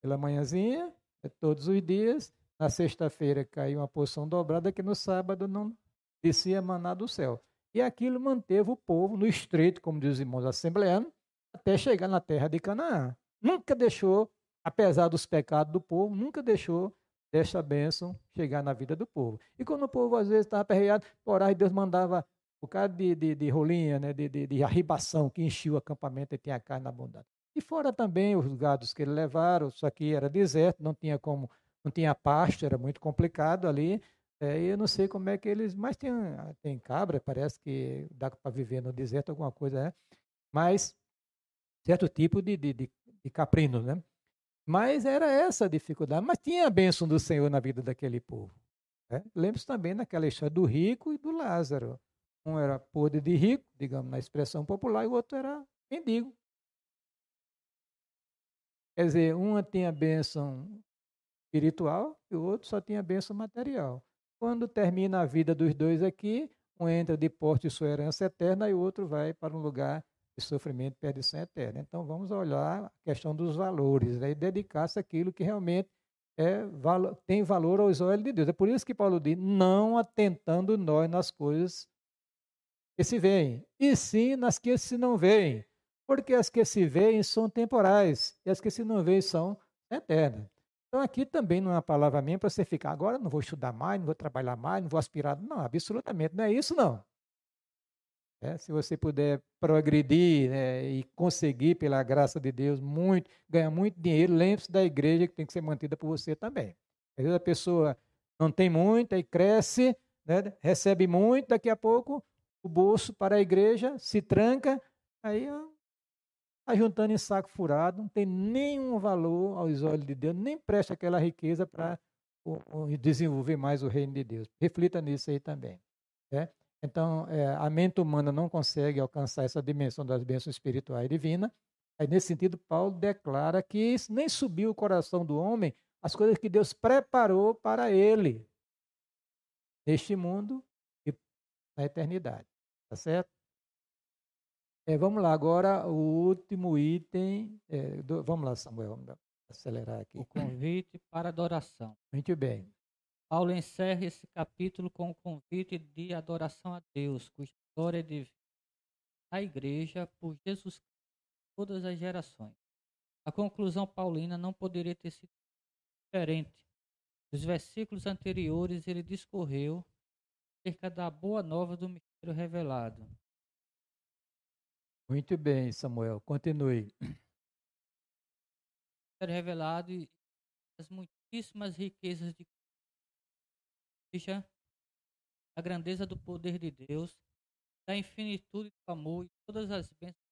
pela manhãzinha, é todos os dias. Na sexta-feira caiu uma porção dobrada que no sábado não descia maná do céu. E aquilo manteve o povo no estreito, como diz os irmãos assembleanos, até chegar na terra de Canaã. Nunca deixou, apesar dos pecados do povo, nunca deixou desta bênção chegar na vida do povo. E quando o povo às vezes estava aperreado, por aí Deus mandava o cara de, de, de rolinha, né, de, de, de arribação, que enchia o acampamento e tinha carne abundante. E fora também os gados que ele levaram, só que era deserto, não tinha como, não tinha pasto, era muito complicado ali. É, eu não sei como é que eles. Mas tem, tem cabra, parece que dá para viver no deserto, alguma coisa, né? Mas certo tipo de, de, de, de caprino, né? Mas era essa a dificuldade. Mas tinha a bênção do Senhor na vida daquele povo. Né? Lembre-se também daquela história do rico e do Lázaro. Um era podre de rico, digamos na expressão popular, e o outro era mendigo. Quer dizer, uma tinha bênção espiritual e o outro só tinha bênção material. Quando termina a vida dos dois aqui, um entra de porte sua herança eterna e o outro vai para um lugar de sofrimento e perdição eterna. Então vamos olhar a questão dos valores né, e dedicar-se àquilo que realmente é, tem valor aos olhos de Deus. É por isso que Paulo diz: não atentando nós nas coisas que se veem, e sim nas que se não veem. Porque as que se veem são temporais e as que se não veem são eternas. Então aqui também não é uma palavra minha para você ficar, agora não vou estudar mais, não vou trabalhar mais, não vou aspirar. Não, absolutamente não é isso não. É, se você puder progredir né, e conseguir, pela graça de Deus, muito, ganhar muito dinheiro, lembre-se da igreja que tem que ser mantida por você também. Às vezes a pessoa não tem muito, aí cresce, né, recebe muito, daqui a pouco o bolso para a igreja se tranca, aí está juntando em saco furado, não tem nenhum valor aos olhos de Deus, nem presta aquela riqueza para desenvolver mais o reino de Deus. Reflita nisso aí também. Né? Então, é, a mente humana não consegue alcançar essa dimensão das bênçãos espirituais divinas. Aí, nesse sentido, Paulo declara que nem subiu o coração do homem as coisas que Deus preparou para ele neste mundo na eternidade. Tá certo? É, vamos lá, agora o último item. É, do, vamos lá, Samuel, vamos acelerar aqui. O convite para adoração. Muito bem. Paulo encerra esse capítulo com o convite de adoração a Deus, cuja história de a igreja por Jesus Cristo, todas as gerações. A conclusão paulina não poderia ter sido diferente. Nos versículos anteriores, ele discorreu acerca da boa nova do mistério revelado. Muito bem, Samuel, continue. Mistério revelado e as muitíssimas riquezas de Veja a grandeza do poder de Deus, da infinitude do amor e todas as bênçãos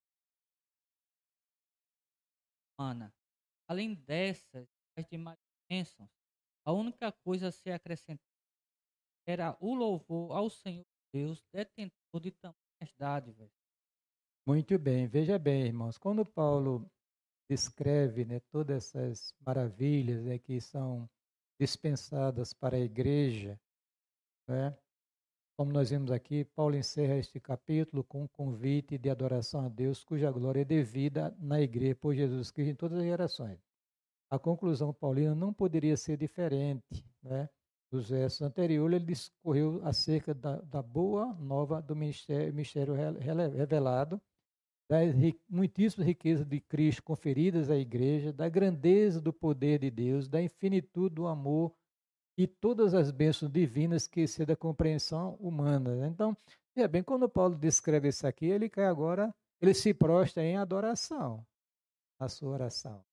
humana. Além dessas, as demais bênçãos, a única coisa a ser acrescentada era o louvor ao Senhor Deus, detentor de tamanhas dádivas. Muito bem, veja bem, irmãos, quando Paulo descreve né, todas essas maravilhas né, que são dispensadas para a igreja, né? Como nós vimos aqui, Paulo encerra este capítulo com um convite de adoração a Deus, cuja glória é devida na igreja por Jesus Cristo em todas as gerações. A conclusão paulina não poderia ser diferente. Né? Dos versos anteriores, ele discorreu acerca da, da boa nova do ministério, ministério revelado, das muitíssimas riquezas de Cristo conferidas à igreja, da grandeza do poder de Deus, da infinitude do amor e todas as bênçãos divinas que excedem a compreensão humana. Né? Então, veja bem, quando Paulo descreve isso aqui, ele quer agora, ele se prostra em adoração, na sua oração.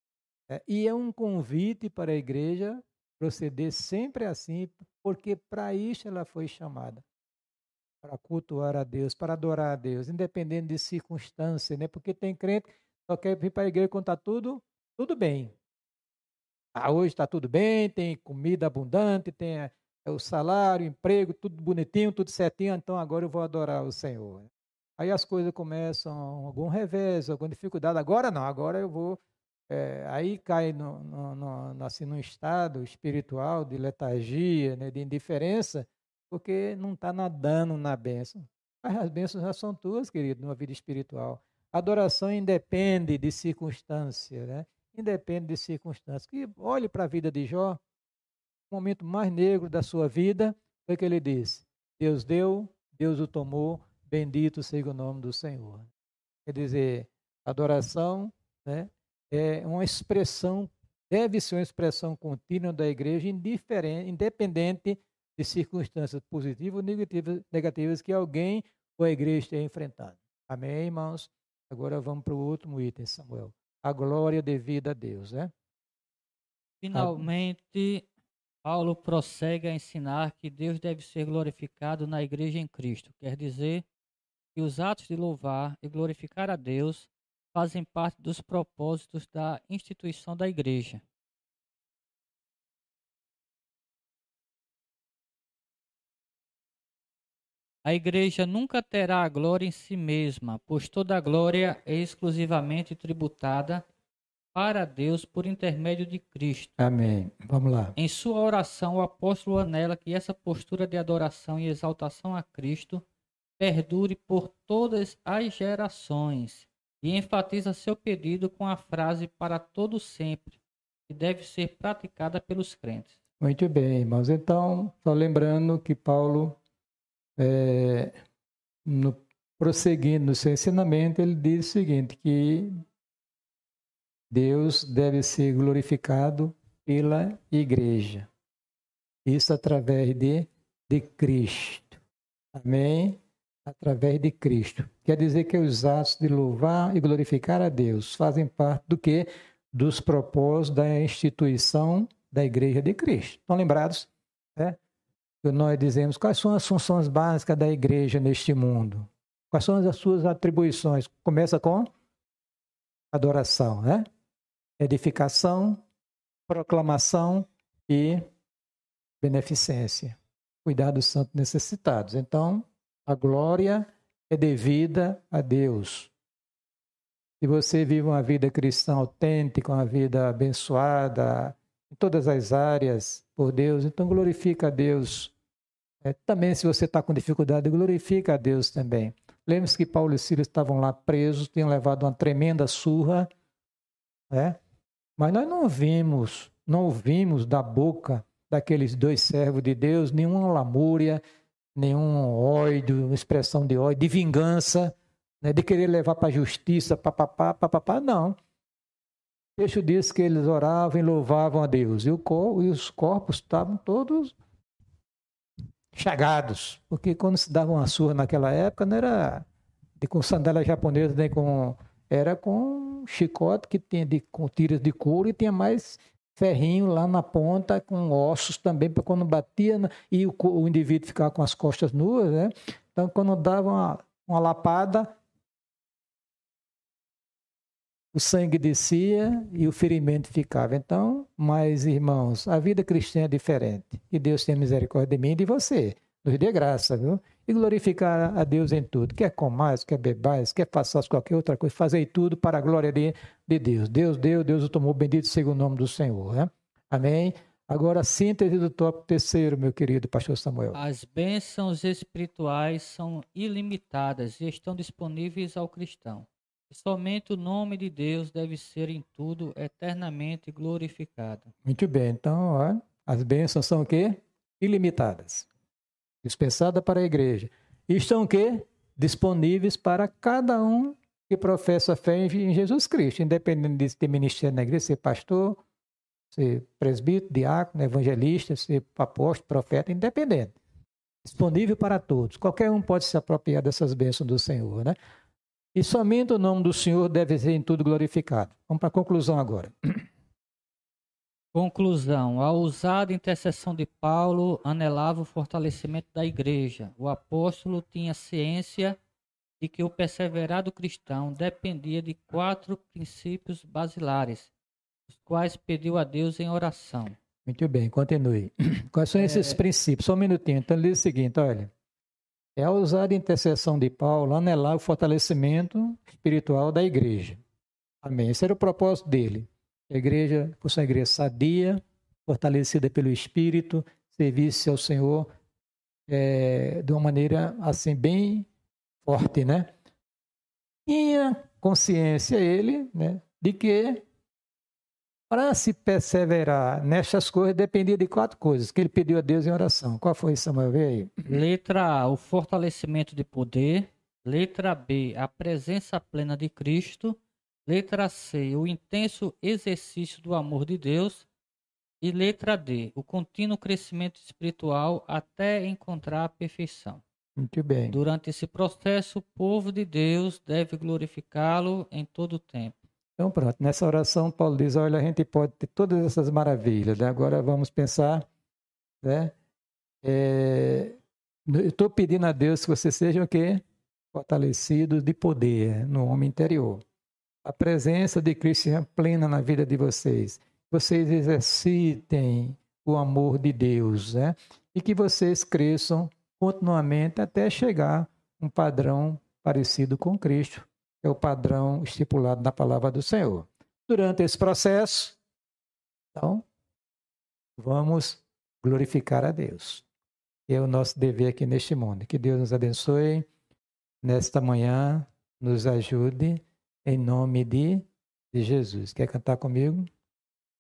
É, e é um convite para a igreja proceder sempre assim, porque para isso ela foi chamada. Para cultuar a Deus, para adorar a Deus, independente de circunstância, né? Porque tem crente que só quer vir para a igreja quando está tudo, tudo bem. Ah, hoje está tudo bem, tem comida abundante, tem é, o salário, o emprego, tudo bonitinho, tudo certinho, então agora eu vou adorar o Senhor. Aí as coisas começam, algum revés, alguma dificuldade. Agora não, agora eu vou. É, aí cai no, no, no, assim, num estado espiritual de letargia, né, de indiferença, porque não está nadando na bênção. Mas as bênçãos já são tuas, querido, numa vida espiritual. Adoração independe de circunstância, né? independe de circunstâncias. Que olhe para a vida de Jó, o momento mais negro da sua vida, foi que ele disse: Deus deu, Deus o tomou, bendito seja o nome do Senhor. Quer dizer, adoração né, é uma expressão, deve ser uma expressão contínua da igreja, independente de circunstâncias positivas ou negativas, negativas que alguém ou a igreja esteja enfrentando. Amém, irmãos? Agora vamos para o último item, Samuel a glória devida a Deus, né? Finalmente, Paulo prossegue a ensinar que Deus deve ser glorificado na igreja em Cristo. Quer dizer que os atos de louvar e glorificar a Deus fazem parte dos propósitos da instituição da igreja. A igreja nunca terá a glória em si mesma, pois toda a glória é exclusivamente tributada para Deus por intermédio de Cristo. Amém. Vamos lá. Em sua oração, o apóstolo anela que essa postura de adoração e exaltação a Cristo perdure por todas as gerações e enfatiza seu pedido com a frase para todo sempre, que deve ser praticada pelos crentes. Muito bem, irmãos. Então, só lembrando que Paulo, é, no, prosseguindo no seu ensinamento, ele diz o seguinte, que Deus deve ser glorificado pela igreja. Isso através de, de Cristo. Amém? Através de Cristo. Quer dizer que os atos de louvar e glorificar a Deus fazem parte do que? Dos propósitos da instituição da igreja de Cristo. Estão lembrados? É? Nós dizemos quais são as funções básicas da igreja neste mundo. Quais são as suas atribuições? Começa com adoração, né? edificação, proclamação e beneficência. Cuidar dos santos necessitados. Então, a glória é devida a Deus. Se você vive uma vida cristã autêntica, uma vida abençoada, em todas as áreas por Deus, então glorifica a Deus. É, também, se você está com dificuldade, glorifica a Deus também. Lembre-se que Paulo e Silas estavam lá presos, tinham levado uma tremenda surra, né? Mas nós não vimos, não ouvimos da boca daqueles dois servos de Deus nenhuma lamúria, nenhum ódio, expressão de ódio, de vingança, né, de querer levar para a justiça, papapá, papapá, não. O texto diz que eles oravam e louvavam a Deus. E, o e os corpos estavam todos chagados. Porque quando se dava uma surra naquela época, não era de com sandália japonesa, nem com. Era com chicote que tinha de, com tiras de couro e tinha mais ferrinho lá na ponta com ossos também para quando batia né, e o, o, indivíduo ficava com as costas nuas, né? Então quando dava uma, uma lapada o sangue descia e o ferimento ficava. Então, mas irmãos, a vida cristã é diferente. Que Deus tenha misericórdia de mim e de você. Nos dê graça, viu? E glorificar a Deus em tudo. Quer comais, quer bebais, quer façais qualquer outra coisa, fazei tudo para a glória de, de Deus. Deus deu, Deus o tomou, bendito seja o nome do Senhor. Né? Amém? Agora, síntese do tópico terceiro, meu querido pastor Samuel. As bênçãos espirituais são ilimitadas e estão disponíveis ao cristão. Somente o nome de Deus deve ser em tudo eternamente glorificado. Muito bem, então, ó, as bênçãos são o quê? Ilimitadas dispensada para a igreja. Estão que disponíveis para cada um que professa fé em Jesus Cristo, independente de ter ministério na igreja, ser pastor, ser presbítero, diácono, evangelista, ser apóstolo, profeta, independente. Disponível para todos. Qualquer um pode se apropriar dessas bênçãos do Senhor, né? E somente o nome do Senhor deve ser em tudo glorificado. Vamos para a conclusão agora. Conclusão: a ousada intercessão de Paulo anelava o fortalecimento da igreja. O apóstolo tinha ciência de que o perseverado cristão dependia de quatro princípios basilares, os quais pediu a Deus em oração. Muito bem, continue. Quais são esses é... princípios? Só um minutinho. Então, ele diz o seguinte: olha. É a ousada intercessão de Paulo anelar o fortalecimento espiritual da igreja. Amém. Esse era o propósito dele. A igreja fosse uma igreja sadia, fortalecida pelo Espírito, servisse ao Senhor é, de uma maneira assim bem forte, né? Tinha consciência ele, né, de que para se perseverar nestas coisas dependia de quatro coisas que ele pediu a Deus em oração. Qual foi, Samuel? Vê aí. Letra A, o fortalecimento de poder. Letra B, a presença plena de Cristo. Letra C, o intenso exercício do amor de Deus. E letra D, o contínuo crescimento espiritual até encontrar a perfeição. Muito bem. Durante esse processo, o povo de Deus deve glorificá-lo em todo o tempo. Então, pronto. Nessa oração, Paulo diz: olha, a gente pode ter todas essas maravilhas. Né? Agora vamos pensar. Né? É... Eu estou pedindo a Deus que vocês sejam o quê? Fortalecidos de poder no homem interior a presença de Cristo seja plena na vida de vocês. Vocês exercitem o amor de Deus, né? E que vocês cresçam continuamente até chegar um padrão parecido com Cristo, que é o padrão estipulado na palavra do Senhor. Durante esse processo, então, vamos glorificar a Deus. É o nosso dever aqui neste mundo. Que Deus nos abençoe nesta manhã, nos ajude, em nome de, de Jesus. Quer cantar comigo?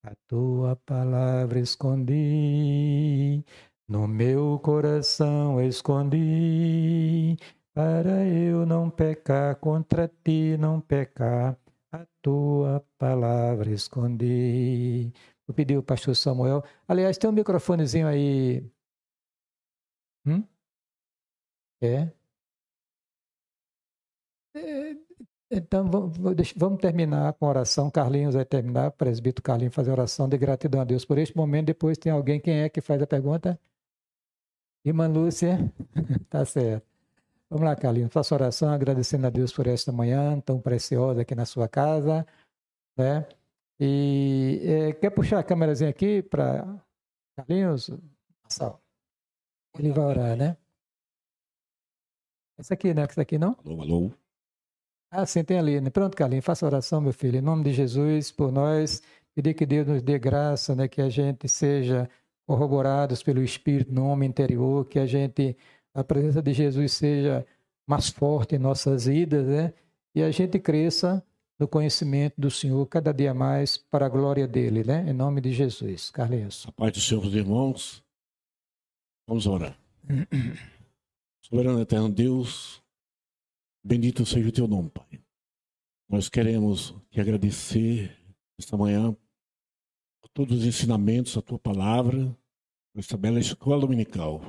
A tua palavra escondi no meu coração escondi, para eu não pecar contra ti, não pecar, a tua palavra escondi. Vou pedir o pastor Samuel. Aliás, tem um microfonezinho aí. Hum? É? é então, vamos terminar com oração. Carlinhos vai terminar, presbítero Carlinhos fazer oração de gratidão a Deus por este momento. Depois tem alguém, quem é que faz a pergunta? Irmã Lúcia, tá certo. Vamos lá, Carlinhos, faça oração agradecendo a Deus por esta manhã tão preciosa aqui na sua casa, né? E é, quer puxar a câmerazinha aqui para Carlinhos? Ele vai orar, né? Essa aqui, né? Essa aqui não? Alô, alô. Ah, sim, tem ali. Pronto, Carlinhos, faça oração, meu filho. Em nome de Jesus, por nós, pedir que Deus nos dê graça, né? Que a gente seja corroborados pelo Espírito no homem interior, que a gente, a presença de Jesus seja mais forte em nossas vidas, né? E a gente cresça no conhecimento do Senhor cada dia mais para a glória dele, né? Em nome de Jesus. Carlinhos. A paz do Senhor, irmãos. Vamos orar. Soberano eterno Deus, bendito seja o teu nome, Pai. Nós queremos te agradecer esta manhã todos os ensinamentos, a tua palavra, essa bela escola dominical.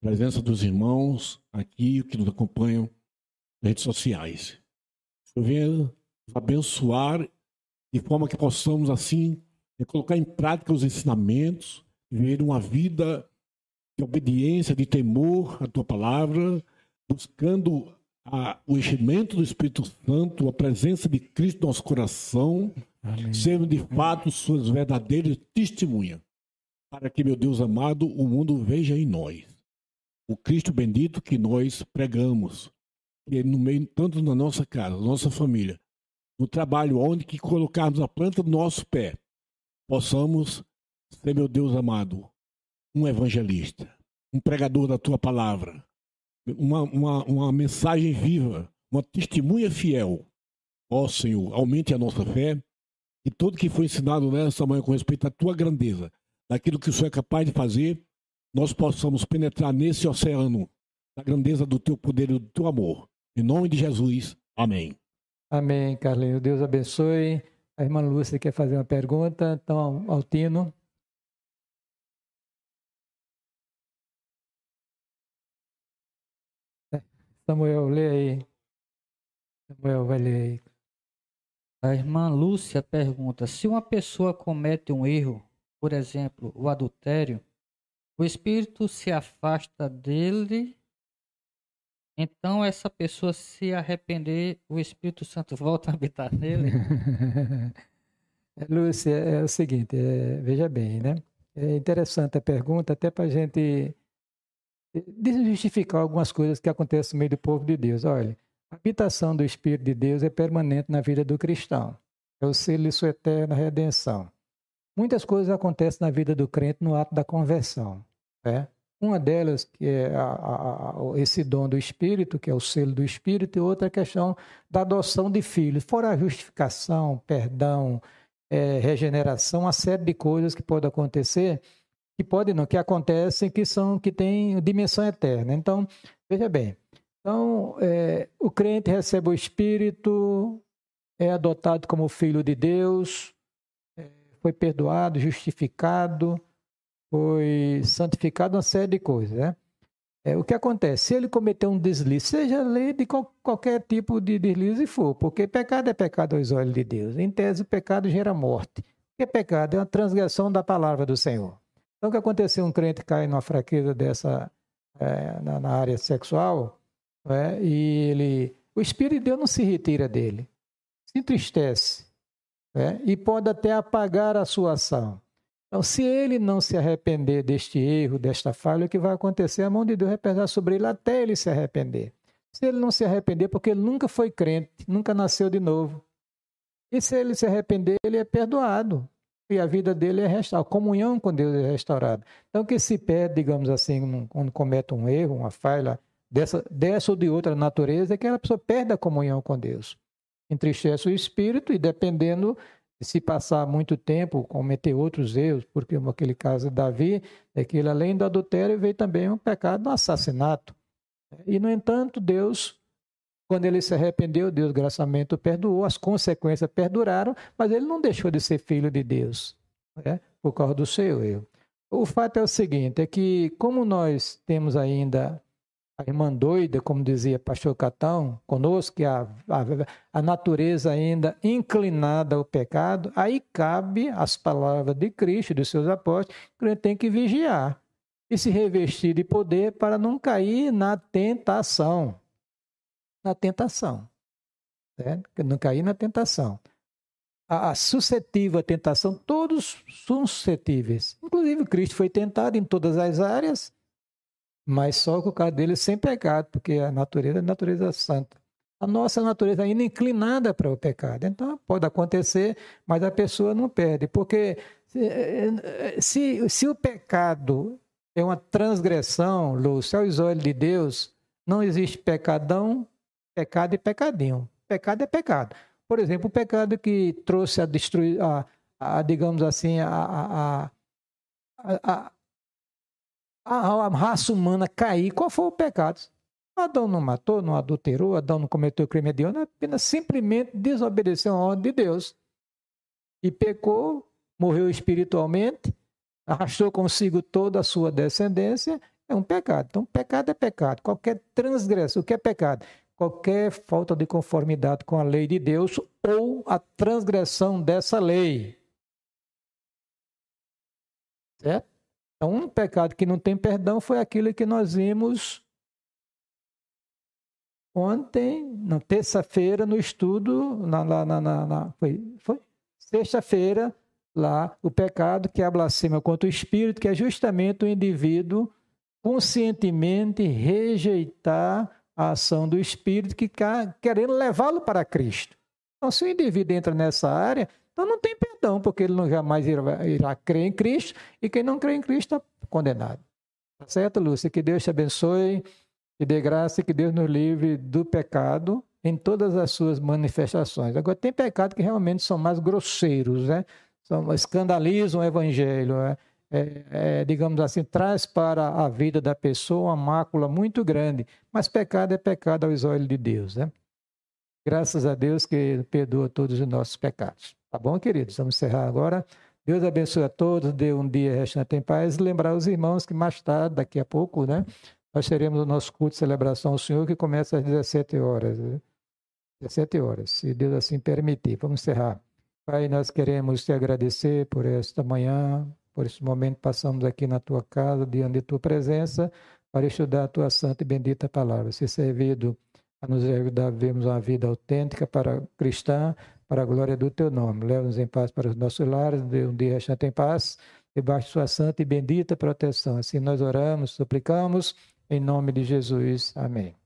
A presença dos irmãos aqui que nos acompanham nas redes sociais. Eu venho abençoar de forma que possamos, assim, colocar em prática os ensinamentos, viver uma vida de obediência, de temor à tua palavra, buscando a, o enchimento do Espírito Santo, a presença de Cristo no nosso coração sendo de fato suas verdadeiras testemunhas, para que, meu Deus amado, o mundo veja em nós o Cristo bendito que nós pregamos, que no meio, tanto na nossa casa, na nossa família, no trabalho, onde que colocarmos a planta do nosso pé, possamos ser, meu Deus amado, um evangelista, um pregador da tua palavra, uma, uma, uma mensagem viva, uma testemunha fiel. Ó Senhor, aumente a nossa fé, e tudo que foi ensinado nessa manhã com respeito à tua grandeza, daquilo que o Senhor é capaz de fazer, nós possamos penetrar nesse oceano da grandeza do teu poder e do teu amor. Em nome de Jesus, amém. Amém, Carlinhos. Deus abençoe. A irmã Lúcia quer fazer uma pergunta, então, Altino. Samuel, lê aí. Samuel, vai ler aí. A irmã Lúcia pergunta: se uma pessoa comete um erro, por exemplo, o adultério, o espírito se afasta dele, então essa pessoa se arrepender, o Espírito Santo volta a habitar nele? Lúcia, é o seguinte, é, veja bem, né? É interessante a pergunta, até para a gente desjustificar algumas coisas que acontecem no meio do povo de Deus. Olha, a habitação do Espírito de Deus é permanente na vida do cristão. É o selo de sua eterna redenção. Muitas coisas acontecem na vida do crente no ato da conversão. Né? Uma delas, que é a, a, a, esse dom do Espírito, que é o selo do Espírito, e outra é a questão da adoção de filhos. Fora a justificação, perdão, é, regeneração, uma série de coisas que podem acontecer, que podem não, que acontecem, que são que têm dimensão eterna. Então, veja bem, então, é, o crente recebe o Espírito, é adotado como filho de Deus, é, foi perdoado, justificado, foi santificado, uma série de coisas. Né? É, o que acontece? Se ele cometer um deslize, seja lei de qual, qualquer tipo de deslize for, porque pecado é pecado aos olhos de Deus. Em tese, o pecado gera morte. O que é pecado? É uma transgressão da palavra do Senhor. Então, o que aconteceu? Um crente cai numa fraqueza dessa é, na, na área sexual, é? e ele, o Espírito de Deus não se retira dele, se entristece é? e pode até apagar a sua ação. Então, se ele não se arrepender deste erro, desta falha, o que vai acontecer? A mão de Deus vai pesar sobre ele até ele se arrepender. Se ele não se arrepender, porque ele nunca foi crente, nunca nasceu de novo. E se ele se arrepender, ele é perdoado. E a vida dele é restaurada, a comunhão com Deus é restaurada. Então, que se perde, digamos assim, quando comete um erro, uma falha dessa, dessa ou de outra natureza, é que a pessoa perde a comunhão com Deus. Entristece o espírito e, dependendo se passar muito tempo, cometer outros erros, porque naquele caso de Davi, é que ele, além do adultério, veio também um pecado do assassinato. E, no entanto, Deus, quando ele se arrependeu, Deus graçamente o perdoou, as consequências perduraram, mas ele não deixou de ser filho de Deus, né? por causa do seu erro. O fato é o seguinte, é que como nós temos ainda a irmã doida, como dizia Pastor Catão, conosco, que a, a, a, natureza ainda inclinada ao pecado, aí cabe as palavras de Cristo dos seus apóstolos, que a tem que vigiar e se revestir de poder para não cair na tentação. Na tentação. Né? Não cair na tentação. A, a suscetível à tentação, todos são suscetíveis. Inclusive, Cristo foi tentado em todas as áreas, mas só com o caso dele sem pecado, porque a natureza é a natureza santa. A nossa natureza ainda é inclinada para o pecado. Então, pode acontecer, mas a pessoa não perde. Porque se, se, se o pecado é uma transgressão, Lúcio, aos olhos de Deus, não existe pecadão, pecado e pecadinho. Pecado é pecado. Por exemplo, o pecado que trouxe a destruir, a, a, digamos assim, a, a, a, raça humana cair, qual foi o pecado? Adão não matou, não adulterou, Adão não cometeu crime hediondo, apenas simplesmente desobedeceu a ordem de Deus. E pecou, morreu espiritualmente, arrastou consigo toda a sua descendência, é um pecado. Então, pecado é pecado. Qualquer transgressão, o que é pecado? Qualquer falta de conformidade com a lei de Deus ou a transgressão dessa lei. Certo? Então, um pecado que não tem perdão foi aquilo que nós vimos ontem, na terça-feira, no estudo, na, na, na, na foi, foi sexta-feira, lá, o pecado que é a blasfêmia contra o Espírito, que é justamente o indivíduo conscientemente rejeitar a ação do Espírito que está querendo levá-lo para Cristo. Então, se o indivíduo entra nessa área, então não tem perdão, porque ele não jamais irá, irá crer em Cristo, e quem não crê em Cristo está condenado. Tá certo, Lúcia? Que Deus te abençoe, que dê graça e que Deus nos livre do pecado em todas as suas manifestações. Agora, tem pecados que realmente são mais grosseiros, né? São, escandalizam o evangelho, né? É, é, digamos assim, traz para a vida da pessoa uma mácula muito grande. Mas pecado é pecado aos olhos de Deus, né? Graças a Deus que perdoa todos os nossos pecados. Tá bom, queridos? Vamos encerrar agora. Deus abençoe a todos, dê um dia restante em paz. Lembrar os irmãos que mais tarde, daqui a pouco, né, nós teremos o nosso culto de celebração ao Senhor, que começa às 17 horas. Né? 17 horas, se Deus assim permitir. Vamos encerrar. Pai, nós queremos te agradecer por esta manhã, por esse momento passamos aqui na tua casa, diante de tua presença, para estudar a tua santa e bendita palavra. Ser servido a nos ajudar a vivermos uma vida autêntica para cristã, para a glória do teu nome. Leva-nos em paz para os nossos lares, dê um dia restante em paz, debaixo de sua santa e bendita proteção. Assim nós oramos, suplicamos, em nome de Jesus. Amém.